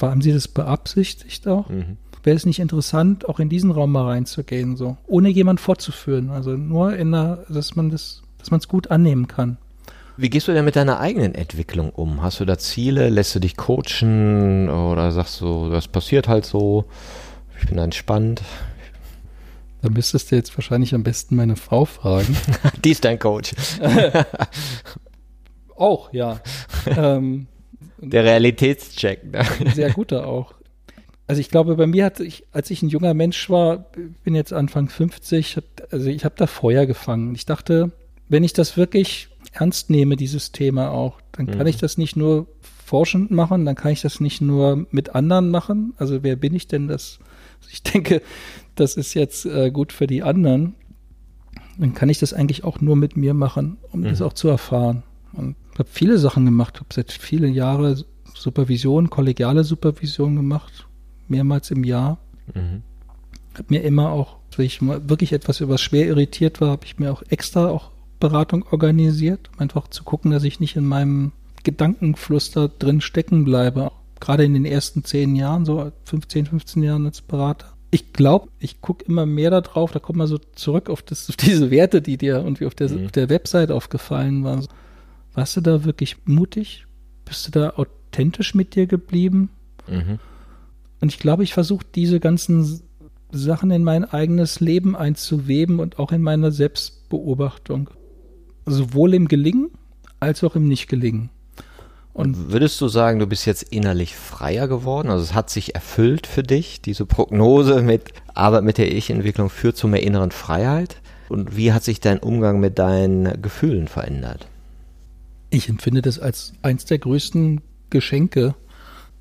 haben Sie das beabsichtigt auch? Mhm. Wäre es nicht interessant, auch in diesen Raum mal reinzugehen, so, ohne jemand vorzuführen? Also nur in einer, dass man das, dass man es gut annehmen kann. Wie gehst du denn mit deiner eigenen Entwicklung um? Hast du da Ziele? Lässt du dich coachen? Oder sagst du, das passiert halt so? Ich bin entspannt. Da müsstest du jetzt wahrscheinlich am besten meine Frau fragen. Die ist dein Coach. auch, ja. ähm, Der Realitätscheck. Ne? Sehr guter auch. Also ich glaube, bei mir hat ich, als ich ein junger Mensch war, bin jetzt Anfang 50, also ich habe da Feuer gefangen. Ich dachte, wenn ich das wirklich ernst nehme, dieses Thema auch, dann kann mhm. ich das nicht nur forschend machen, dann kann ich das nicht nur mit anderen machen. Also wer bin ich denn das? Ich denke, das ist jetzt äh, gut für die anderen. Dann kann ich das eigentlich auch nur mit mir machen, um mhm. das auch zu erfahren. Habe viele Sachen gemacht, habe seit vielen Jahren Supervision, kollegiale Supervision gemacht, mehrmals im Jahr. Mhm. Habe mir immer auch, wenn ich wirklich etwas über schwer irritiert war, habe ich mir auch extra auch Beratung organisiert, um einfach zu gucken, dass ich nicht in meinem Gedankenfluss da drin stecken bleibe. Gerade in den ersten zehn Jahren, so 15, 15 Jahren als Berater. Ich glaube, ich gucke immer mehr da drauf, da kommt man so zurück auf, das, auf diese Werte, die dir irgendwie auf der, mhm. auf der Website aufgefallen waren. Warst du da wirklich mutig? Bist du da authentisch mit dir geblieben? Mhm. Und ich glaube, ich versuche diese ganzen Sachen in mein eigenes Leben einzuweben und auch in meine Selbstbeobachtung. Sowohl im Gelingen als auch im Nicht-Gelingen. Und würdest du sagen, du bist jetzt innerlich freier geworden? Also es hat sich erfüllt für dich, diese Prognose mit Arbeit mit der Ich-Entwicklung führt zu mehr inneren Freiheit? Und wie hat sich dein Umgang mit deinen Gefühlen verändert? Ich empfinde das als eins der größten Geschenke,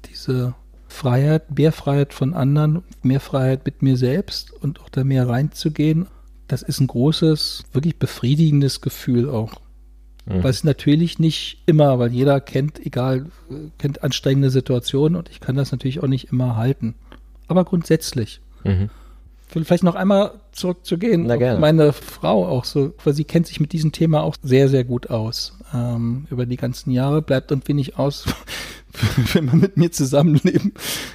diese Freiheit, mehr Freiheit von anderen, mehr Freiheit mit mir selbst und auch da mehr reinzugehen. Das ist ein großes, wirklich befriedigendes Gefühl auch. Mhm. Was natürlich nicht immer, weil jeder kennt, egal, kennt anstrengende Situationen und ich kann das natürlich auch nicht immer halten. Aber grundsätzlich. Mhm. Vielleicht noch einmal zurückzugehen, meine Frau auch so, weil sie kennt sich mit diesem Thema auch sehr, sehr gut aus. Ähm, über die ganzen Jahre bleibt und wenig aus, wenn man mit mir zusammenleben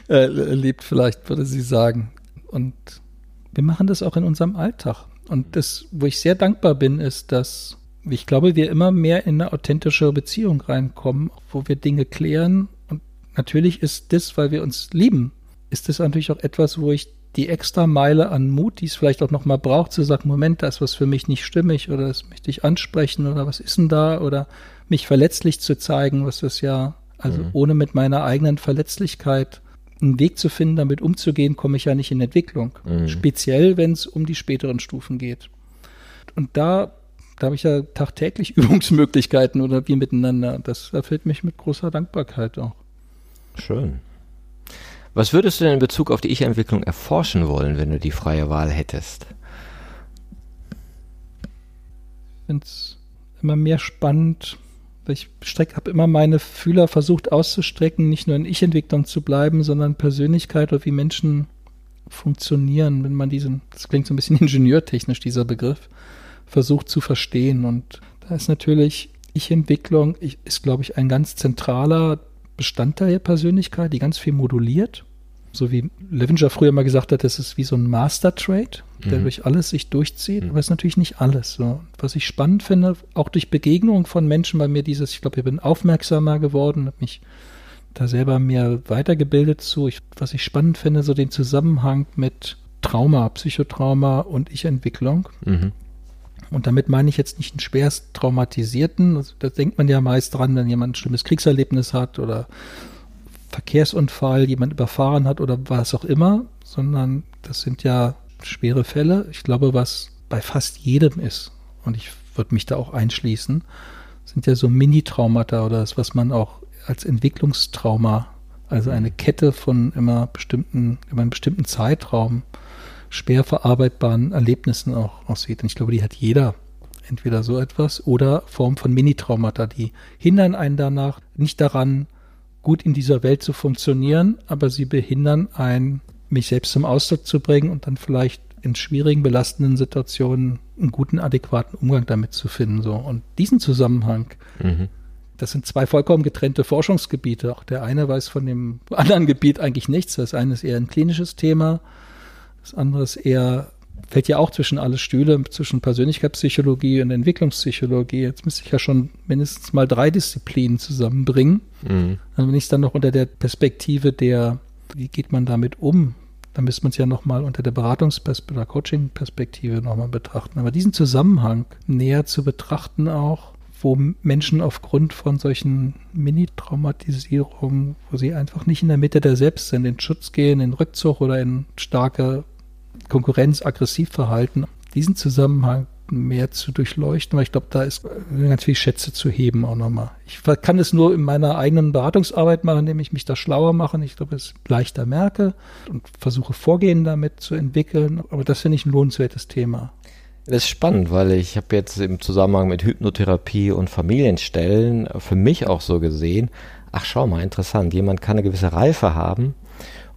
äh, lebt, vielleicht würde sie sagen. Und wir machen das auch in unserem Alltag. Und das, wo ich sehr dankbar bin, ist, dass ich glaube, wir immer mehr in eine authentische Beziehung reinkommen, wo wir Dinge klären. Und natürlich ist das, weil wir uns lieben, ist das natürlich auch etwas, wo ich die extra Meile an Mut, die es vielleicht auch nochmal braucht, zu sagen, Moment, da ist was für mich nicht stimmig oder das möchte ich ansprechen oder was ist denn da oder mich verletzlich zu zeigen, was das ja, also mhm. ohne mit meiner eigenen Verletzlichkeit einen Weg zu finden, damit umzugehen, komme ich ja nicht in Entwicklung. Mhm. Speziell, wenn es um die späteren Stufen geht. Und da da habe ich ja tagtäglich Übungsmöglichkeiten oder wie miteinander. Das erfüllt mich mit großer Dankbarkeit auch. Schön. Was würdest du denn in Bezug auf die Ich-Entwicklung erforschen wollen, wenn du die freie Wahl hättest? Ich finde es immer mehr spannend. Ich habe immer meine Fühler versucht auszustrecken, nicht nur in Ich-Entwicklung zu bleiben, sondern Persönlichkeit oder wie Menschen funktionieren, wenn man diesen, das klingt so ein bisschen ingenieurtechnisch, dieser Begriff, versucht zu verstehen. Und da ist natürlich Ich-Entwicklung, ist, glaube ich, ein ganz zentraler Bestandteil der Persönlichkeit, die ganz viel moduliert. So wie Levenger früher mal gesagt hat, das ist wie so ein Master-Trade, der mhm. durch alles sich durchzieht, mhm. aber es ist natürlich nicht alles. So. Was ich spannend finde, auch durch Begegnungen von Menschen, weil mir dieses, ich glaube, ich bin aufmerksamer geworden, habe mich da selber mehr weitergebildet zu. Ich, was ich spannend finde, so den Zusammenhang mit Trauma, Psychotrauma und Ich-Entwicklung. Mhm. Und damit meine ich jetzt nicht einen schwerst traumatisierten, also da denkt man ja meist dran, wenn jemand ein schlimmes Kriegserlebnis hat oder Verkehrsunfall, jemand überfahren hat oder was auch immer, sondern das sind ja schwere Fälle. Ich glaube, was bei fast jedem ist, und ich würde mich da auch einschließen, sind ja so Mini-Traumata oder das, was man auch als Entwicklungstrauma, also eine Kette von immer bestimmten, über einen bestimmten Zeitraum schwer verarbeitbaren Erlebnissen auch aussieht. Und ich glaube, die hat jeder entweder so etwas oder Form von Mini-Traumata, die hindern einen danach nicht daran, gut in dieser Welt zu funktionieren, aber sie behindern einen, mich selbst zum Ausdruck zu bringen und dann vielleicht in schwierigen, belastenden Situationen einen guten, adäquaten Umgang damit zu finden. So. Und diesen Zusammenhang, mhm. das sind zwei vollkommen getrennte Forschungsgebiete. Auch der eine weiß von dem anderen Gebiet eigentlich nichts. Das eine ist eher ein klinisches Thema, das andere ist eher, fällt ja auch zwischen alle Stühle, zwischen Persönlichkeitspsychologie und Entwicklungspsychologie. Jetzt müsste ich ja schon mindestens mal drei Disziplinen zusammenbringen. Mhm. Und wenn ich es dann noch unter der Perspektive der, wie geht man damit um, dann müsste man es ja nochmal unter der Beratungs- oder Coaching-Perspektive nochmal betrachten. Aber diesen Zusammenhang näher zu betrachten auch, wo Menschen aufgrund von solchen Mini-Traumatisierungen, wo sie einfach nicht in der Mitte der Selbst sind, in Schutz gehen, in Rückzug oder in starke Konkurrenz, aggressiv verhalten, diesen Zusammenhang mehr zu durchleuchten, weil ich glaube, da ist ganz viel Schätze zu heben auch nochmal. Ich kann es nur in meiner eigenen Beratungsarbeit machen, indem ich mich da schlauer mache. Ich glaube, es leichter merke und versuche Vorgehen damit zu entwickeln. Aber das finde ich ein lohnenswertes Thema. Das ist spannend, weil ich habe jetzt im Zusammenhang mit Hypnotherapie und Familienstellen für mich auch so gesehen, ach schau mal, interessant, jemand kann eine gewisse Reife haben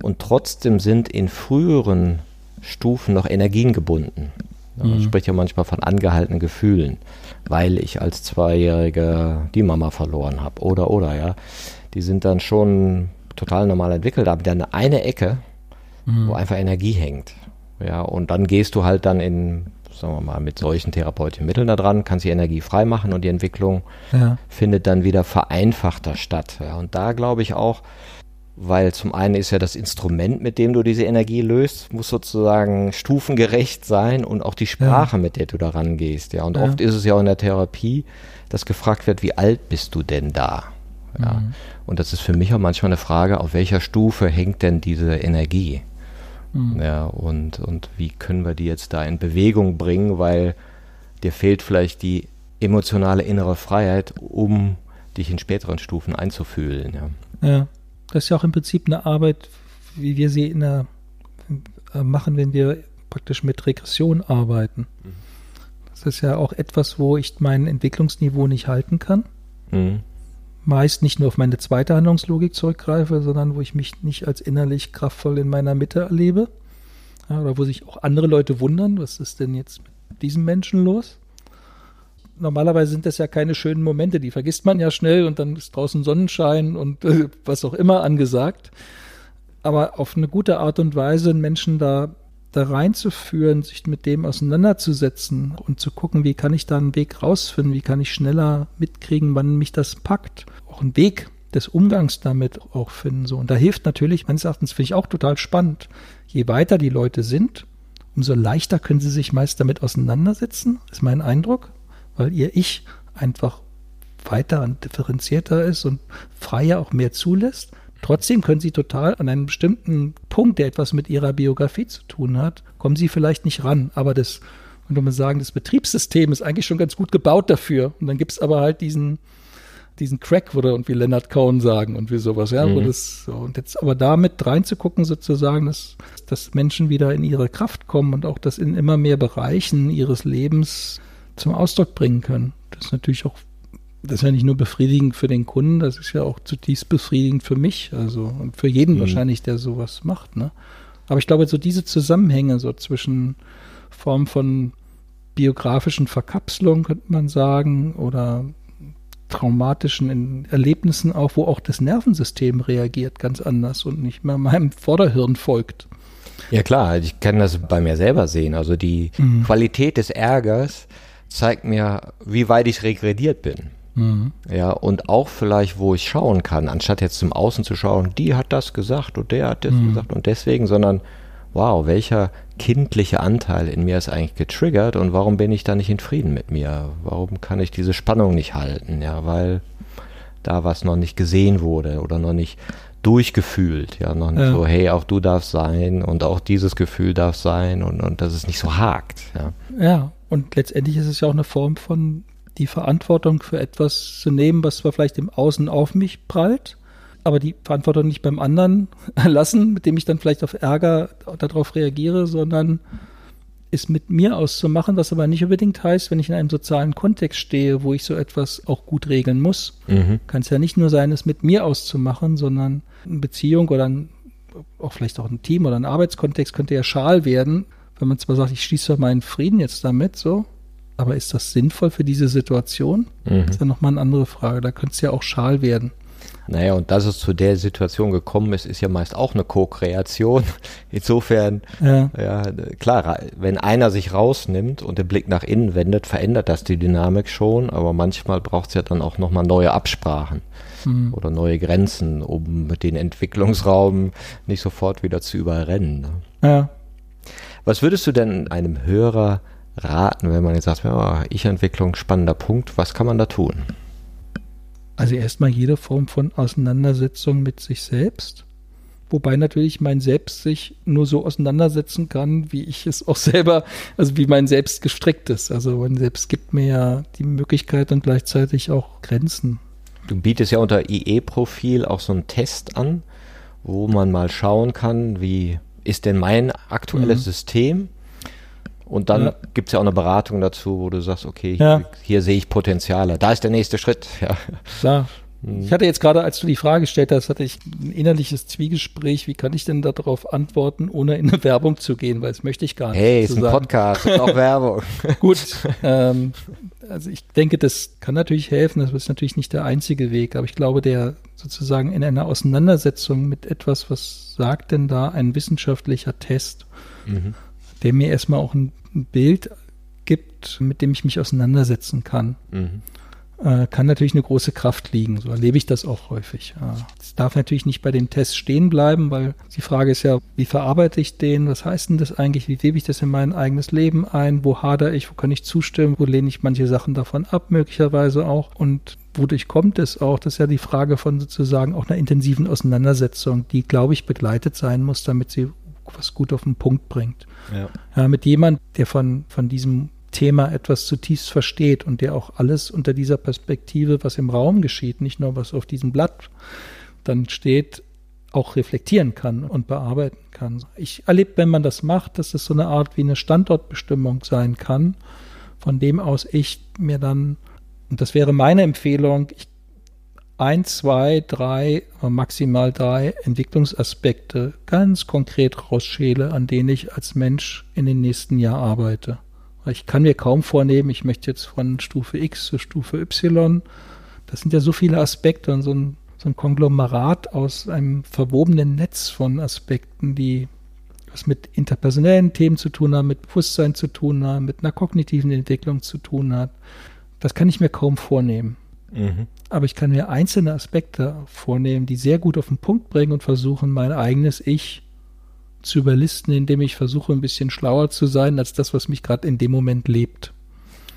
und trotzdem sind in früheren Stufen noch Energien gebunden. Man mhm. spricht ja manchmal von angehaltenen Gefühlen, weil ich als Zweijähriger die Mama verloren habe oder oder ja. Die sind dann schon total normal entwickelt, aber dann eine Ecke, mhm. wo einfach Energie hängt. Ja, und dann gehst du halt dann in, sagen wir mal, mit solchen therapeutischen Mitteln da dran, kannst die Energie freimachen und die Entwicklung ja. findet dann wieder vereinfachter statt. Ja, und da glaube ich auch, weil zum einen ist ja das Instrument, mit dem du diese Energie löst, muss sozusagen stufengerecht sein und auch die Sprache, ja. mit der du da rangehst. Ja, und ja. oft ist es ja auch in der Therapie, dass gefragt wird, wie alt bist du denn da? Ja, mhm. und das ist für mich auch manchmal eine Frage, auf welcher Stufe hängt denn diese Energie? Mhm. Ja, und, und wie können wir die jetzt da in Bewegung bringen, weil dir fehlt vielleicht die emotionale innere Freiheit, um dich in späteren Stufen einzufühlen. Ja. ja. Das ist ja auch im Prinzip eine Arbeit, wie wir sie in der, äh, machen, wenn wir praktisch mit Regression arbeiten. Mhm. Das ist ja auch etwas, wo ich mein Entwicklungsniveau nicht halten kann. Mhm. Meist nicht nur auf meine zweite Handlungslogik zurückgreife, sondern wo ich mich nicht als innerlich kraftvoll in meiner Mitte erlebe. Ja, oder wo sich auch andere Leute wundern, was ist denn jetzt mit diesem Menschen los? Normalerweise sind das ja keine schönen Momente, die vergisst man ja schnell und dann ist draußen Sonnenschein und äh, was auch immer angesagt. Aber auf eine gute Art und Weise einen Menschen da, da reinzuführen, sich mit dem auseinanderzusetzen und zu gucken, wie kann ich da einen Weg rausfinden, wie kann ich schneller mitkriegen, wann mich das packt. Auch einen Weg des Umgangs damit auch finden. So. Und da hilft natürlich, meines Erachtens finde ich auch total spannend, je weiter die Leute sind, umso leichter können sie sich meist damit auseinandersetzen, ist mein Eindruck weil ihr Ich einfach weiter und differenzierter ist und freier auch mehr zulässt. Trotzdem können sie total an einem bestimmten Punkt, der etwas mit ihrer Biografie zu tun hat, kommen sie vielleicht nicht ran. Aber das, könnte man sagen, das Betriebssystem ist eigentlich schon ganz gut gebaut dafür. Und dann gibt es aber halt diesen, diesen Crack, würde und wie Leonard Cohen sagen und wie sowas, ja, mhm. das und jetzt aber damit reinzugucken sozusagen, dass, dass Menschen wieder in ihre Kraft kommen und auch das in immer mehr Bereichen ihres Lebens zum Ausdruck bringen können. Das ist natürlich auch, das ist ja nicht nur befriedigend für den Kunden, das ist ja auch zutiefst befriedigend für mich, also und für jeden mhm. wahrscheinlich, der sowas macht. Ne? Aber ich glaube, so diese Zusammenhänge so zwischen Form von biografischen Verkapselung, könnte man sagen, oder traumatischen Erlebnissen auch, wo auch das Nervensystem reagiert ganz anders und nicht mehr meinem Vorderhirn folgt. Ja klar, ich kann das bei mir selber sehen. Also die mhm. Qualität des Ärgers zeigt mir, wie weit ich regrediert bin. Mhm. Ja, und auch vielleicht, wo ich schauen kann, anstatt jetzt zum Außen zu schauen, die hat das gesagt und der hat das mhm. gesagt und deswegen, sondern wow, welcher kindliche Anteil in mir ist eigentlich getriggert und warum bin ich da nicht in Frieden mit mir? Warum kann ich diese Spannung nicht halten? Ja, weil da was noch nicht gesehen wurde oder noch nicht durchgefühlt, ja, noch nicht ja. so, hey, auch du darfst sein und auch dieses Gefühl darf sein und, und dass es nicht so hakt, ja. Ja, und letztendlich ist es ja auch eine Form von die Verantwortung für etwas zu nehmen, was zwar vielleicht im Außen auf mich prallt, aber die Verantwortung nicht beim anderen lassen, mit dem ich dann vielleicht auf Ärger darauf reagiere, sondern es mit mir auszumachen, was aber nicht unbedingt heißt, wenn ich in einem sozialen Kontext stehe, wo ich so etwas auch gut regeln muss, mhm. kann es ja nicht nur sein, es mit mir auszumachen, sondern eine Beziehung oder ein, auch vielleicht auch ein Team oder ein Arbeitskontext könnte ja schal werden, wenn man zwar sagt, ich schließe meinen Frieden jetzt damit, so, aber ist das sinnvoll für diese Situation? Mhm. Das ist ja nochmal eine andere Frage. Da könnte es ja auch schal werden. Naja, und dass es zu der Situation gekommen ist, ist ja meist auch eine Co-Kreation. Insofern, ja. ja. klar, wenn einer sich rausnimmt und den Blick nach innen wendet, verändert das die Dynamik schon, aber manchmal braucht es ja dann auch nochmal neue Absprachen mhm. oder neue Grenzen, um den Entwicklungsraum nicht sofort wieder zu überrennen. Ne? Ja, was würdest du denn einem Hörer raten, wenn man jetzt sagt, ja, Ich-Entwicklung, spannender Punkt, was kann man da tun? Also erstmal jede Form von Auseinandersetzung mit sich selbst. Wobei natürlich mein Selbst sich nur so auseinandersetzen kann, wie ich es auch selber, also wie mein Selbst gestrickt ist. Also mein Selbst gibt mir ja die Möglichkeit und gleichzeitig auch Grenzen. Du bietest ja unter IE-Profil auch so einen Test an, wo man mal schauen kann, wie ist denn mein aktuelles mhm. System? Und dann ja. gibt es ja auch eine Beratung dazu, wo du sagst, okay, ja. hier, hier, sehe ich Potenziale. Da ist der nächste Schritt. Ja. Klar. Ich hatte jetzt gerade, als du die Frage gestellt hast, hatte ich ein innerliches Zwiegespräch. Wie kann ich denn darauf antworten, ohne in eine Werbung zu gehen? Weil das möchte ich gar nicht. Hey, ist ein Podcast, ist auch Werbung. Gut. Ähm, also ich denke, das kann natürlich helfen. Das ist natürlich nicht der einzige Weg. Aber ich glaube, der sozusagen in einer Auseinandersetzung mit etwas, was sagt denn da ein wissenschaftlicher Test, mhm. der mir erstmal auch ein Bild gibt, mit dem ich mich auseinandersetzen kann. Mhm. Äh, kann natürlich eine große Kraft liegen. So erlebe ich das auch häufig. Es darf natürlich nicht bei dem Test stehen bleiben, weil die Frage ist ja, wie verarbeite ich den? Was heißt denn das eigentlich? Wie lebe ich das in mein eigenes Leben ein? Wo hadere ich? Wo kann ich zustimmen? Wo lehne ich manche Sachen davon ab, möglicherweise auch? Und wodurch kommt es auch? Das ist ja die Frage von sozusagen auch einer intensiven Auseinandersetzung, die, glaube ich, begleitet sein muss, damit sie was gut auf den Punkt bringt. Ja. ja mit jemand, der von, von diesem Thema etwas zutiefst versteht und der auch alles unter dieser Perspektive, was im Raum geschieht, nicht nur was auf diesem Blatt dann steht, auch reflektieren kann und bearbeiten kann. Ich erlebe, wenn man das macht, dass es so eine Art wie eine Standortbestimmung sein kann, von dem aus ich mir dann, und das wäre meine Empfehlung, ich ein, zwei, drei, maximal drei Entwicklungsaspekte ganz konkret rausschäle, an denen ich als Mensch in den nächsten Jahr arbeite. Ich kann mir kaum vornehmen, ich möchte jetzt von Stufe X zu Stufe Y. Das sind ja so viele Aspekte und so ein, so ein Konglomerat aus einem verwobenen Netz von Aspekten, die was mit interpersonellen Themen zu tun haben, mit Bewusstsein zu tun haben, mit einer kognitiven Entwicklung zu tun hat. Das kann ich mir kaum vornehmen. Mhm. Aber ich kann mir einzelne Aspekte vornehmen, die sehr gut auf den Punkt bringen und versuchen, mein eigenes Ich zu überlisten, indem ich versuche, ein bisschen schlauer zu sein als das, was mich gerade in dem Moment lebt.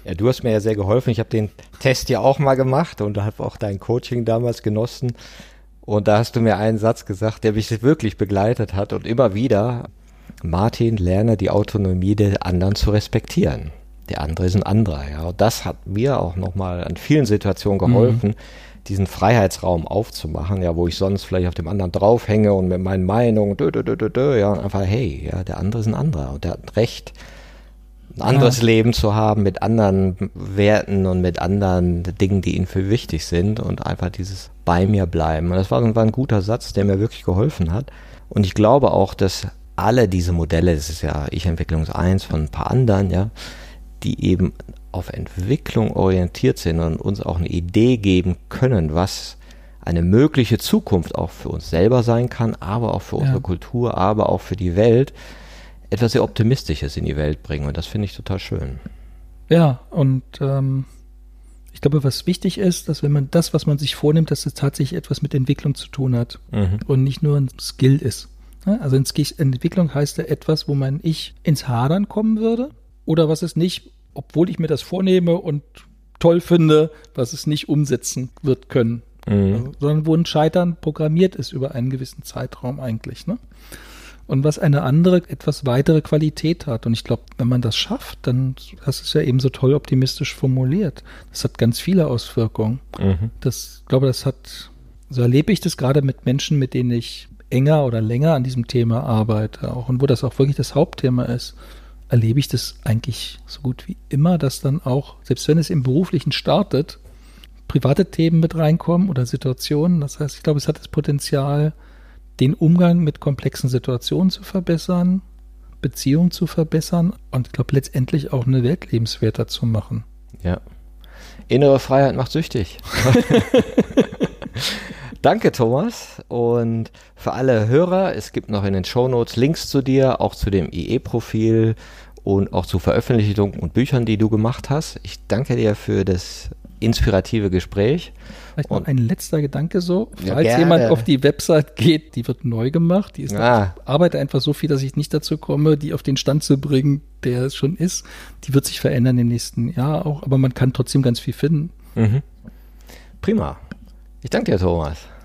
Ja, du hast mir ja sehr geholfen. Ich habe den Test ja auch mal gemacht und habe auch dein Coaching damals genossen. Und da hast du mir einen Satz gesagt, der mich wirklich begleitet hat und immer wieder, Martin, lerne die Autonomie der anderen zu respektieren. Der andere ist ein anderer, ja. Und das hat mir auch nochmal an vielen Situationen geholfen, mhm diesen Freiheitsraum aufzumachen, ja, wo ich sonst vielleicht auf dem anderen draufhänge und mit meinen Meinungen, dö, dö, dö, dö, dö, ja, einfach, hey, ja, der andere ist ein anderer und der hat Recht, ein anderes ja. Leben zu haben mit anderen Werten und mit anderen Dingen, die ihm für wichtig sind und einfach dieses bei mir bleiben. Und das war, war ein guter Satz, der mir wirklich geholfen hat. Und ich glaube auch, dass alle diese Modelle, das ist ja Ich-Entwicklung 1 von ein paar anderen, ja, die eben auf Entwicklung orientiert sind und uns auch eine Idee geben können, was eine mögliche Zukunft auch für uns selber sein kann, aber auch für unsere Kultur, aber auch für die Welt, etwas sehr Optimistisches in die Welt bringen. Und das finde ich total schön. Ja, und ähm, ich glaube, was wichtig ist, dass wenn man das, was man sich vornimmt, dass es tatsächlich etwas mit Entwicklung zu tun hat mhm. und nicht nur ein Skill ist. Also Entwicklung heißt ja etwas, wo man Ich ins Hadern kommen würde oder was es nicht obwohl ich mir das vornehme und toll finde, was es nicht umsetzen wird können. Mhm. Also, sondern wo ein Scheitern programmiert ist über einen gewissen Zeitraum eigentlich. Ne? Und was eine andere, etwas weitere Qualität hat. Und ich glaube, wenn man das schafft, dann, das ist ja eben so toll optimistisch formuliert. Das hat ganz viele Auswirkungen. Mhm. Das, ich glaube, das hat, so erlebe ich das gerade mit Menschen, mit denen ich enger oder länger an diesem Thema arbeite, auch und wo das auch wirklich das Hauptthema ist erlebe ich das eigentlich so gut wie immer, dass dann auch, selbst wenn es im Beruflichen startet, private Themen mit reinkommen oder Situationen. Das heißt, ich glaube, es hat das Potenzial, den Umgang mit komplexen Situationen zu verbessern, Beziehungen zu verbessern und ich glaube letztendlich auch eine Welt lebenswerter zu machen. Ja. Innere Freiheit macht süchtig. Danke, Thomas. Und für alle Hörer, es gibt noch in den Show Notes Links zu dir, auch zu dem IE-Profil und auch zu Veröffentlichungen und Büchern, die du gemacht hast. Ich danke dir für das inspirative Gespräch. Vielleicht noch ein letzter Gedanke so. Ja, Falls gerne. jemand auf die Website geht, die wird neu gemacht. Die ist Ah. ich arbeite einfach so viel, dass ich nicht dazu komme, die auf den Stand zu bringen, der es schon ist. Die wird sich verändern im nächsten Jahr auch, aber man kann trotzdem ganz viel finden. Mhm. Prima. Ich danke dir, Thomas.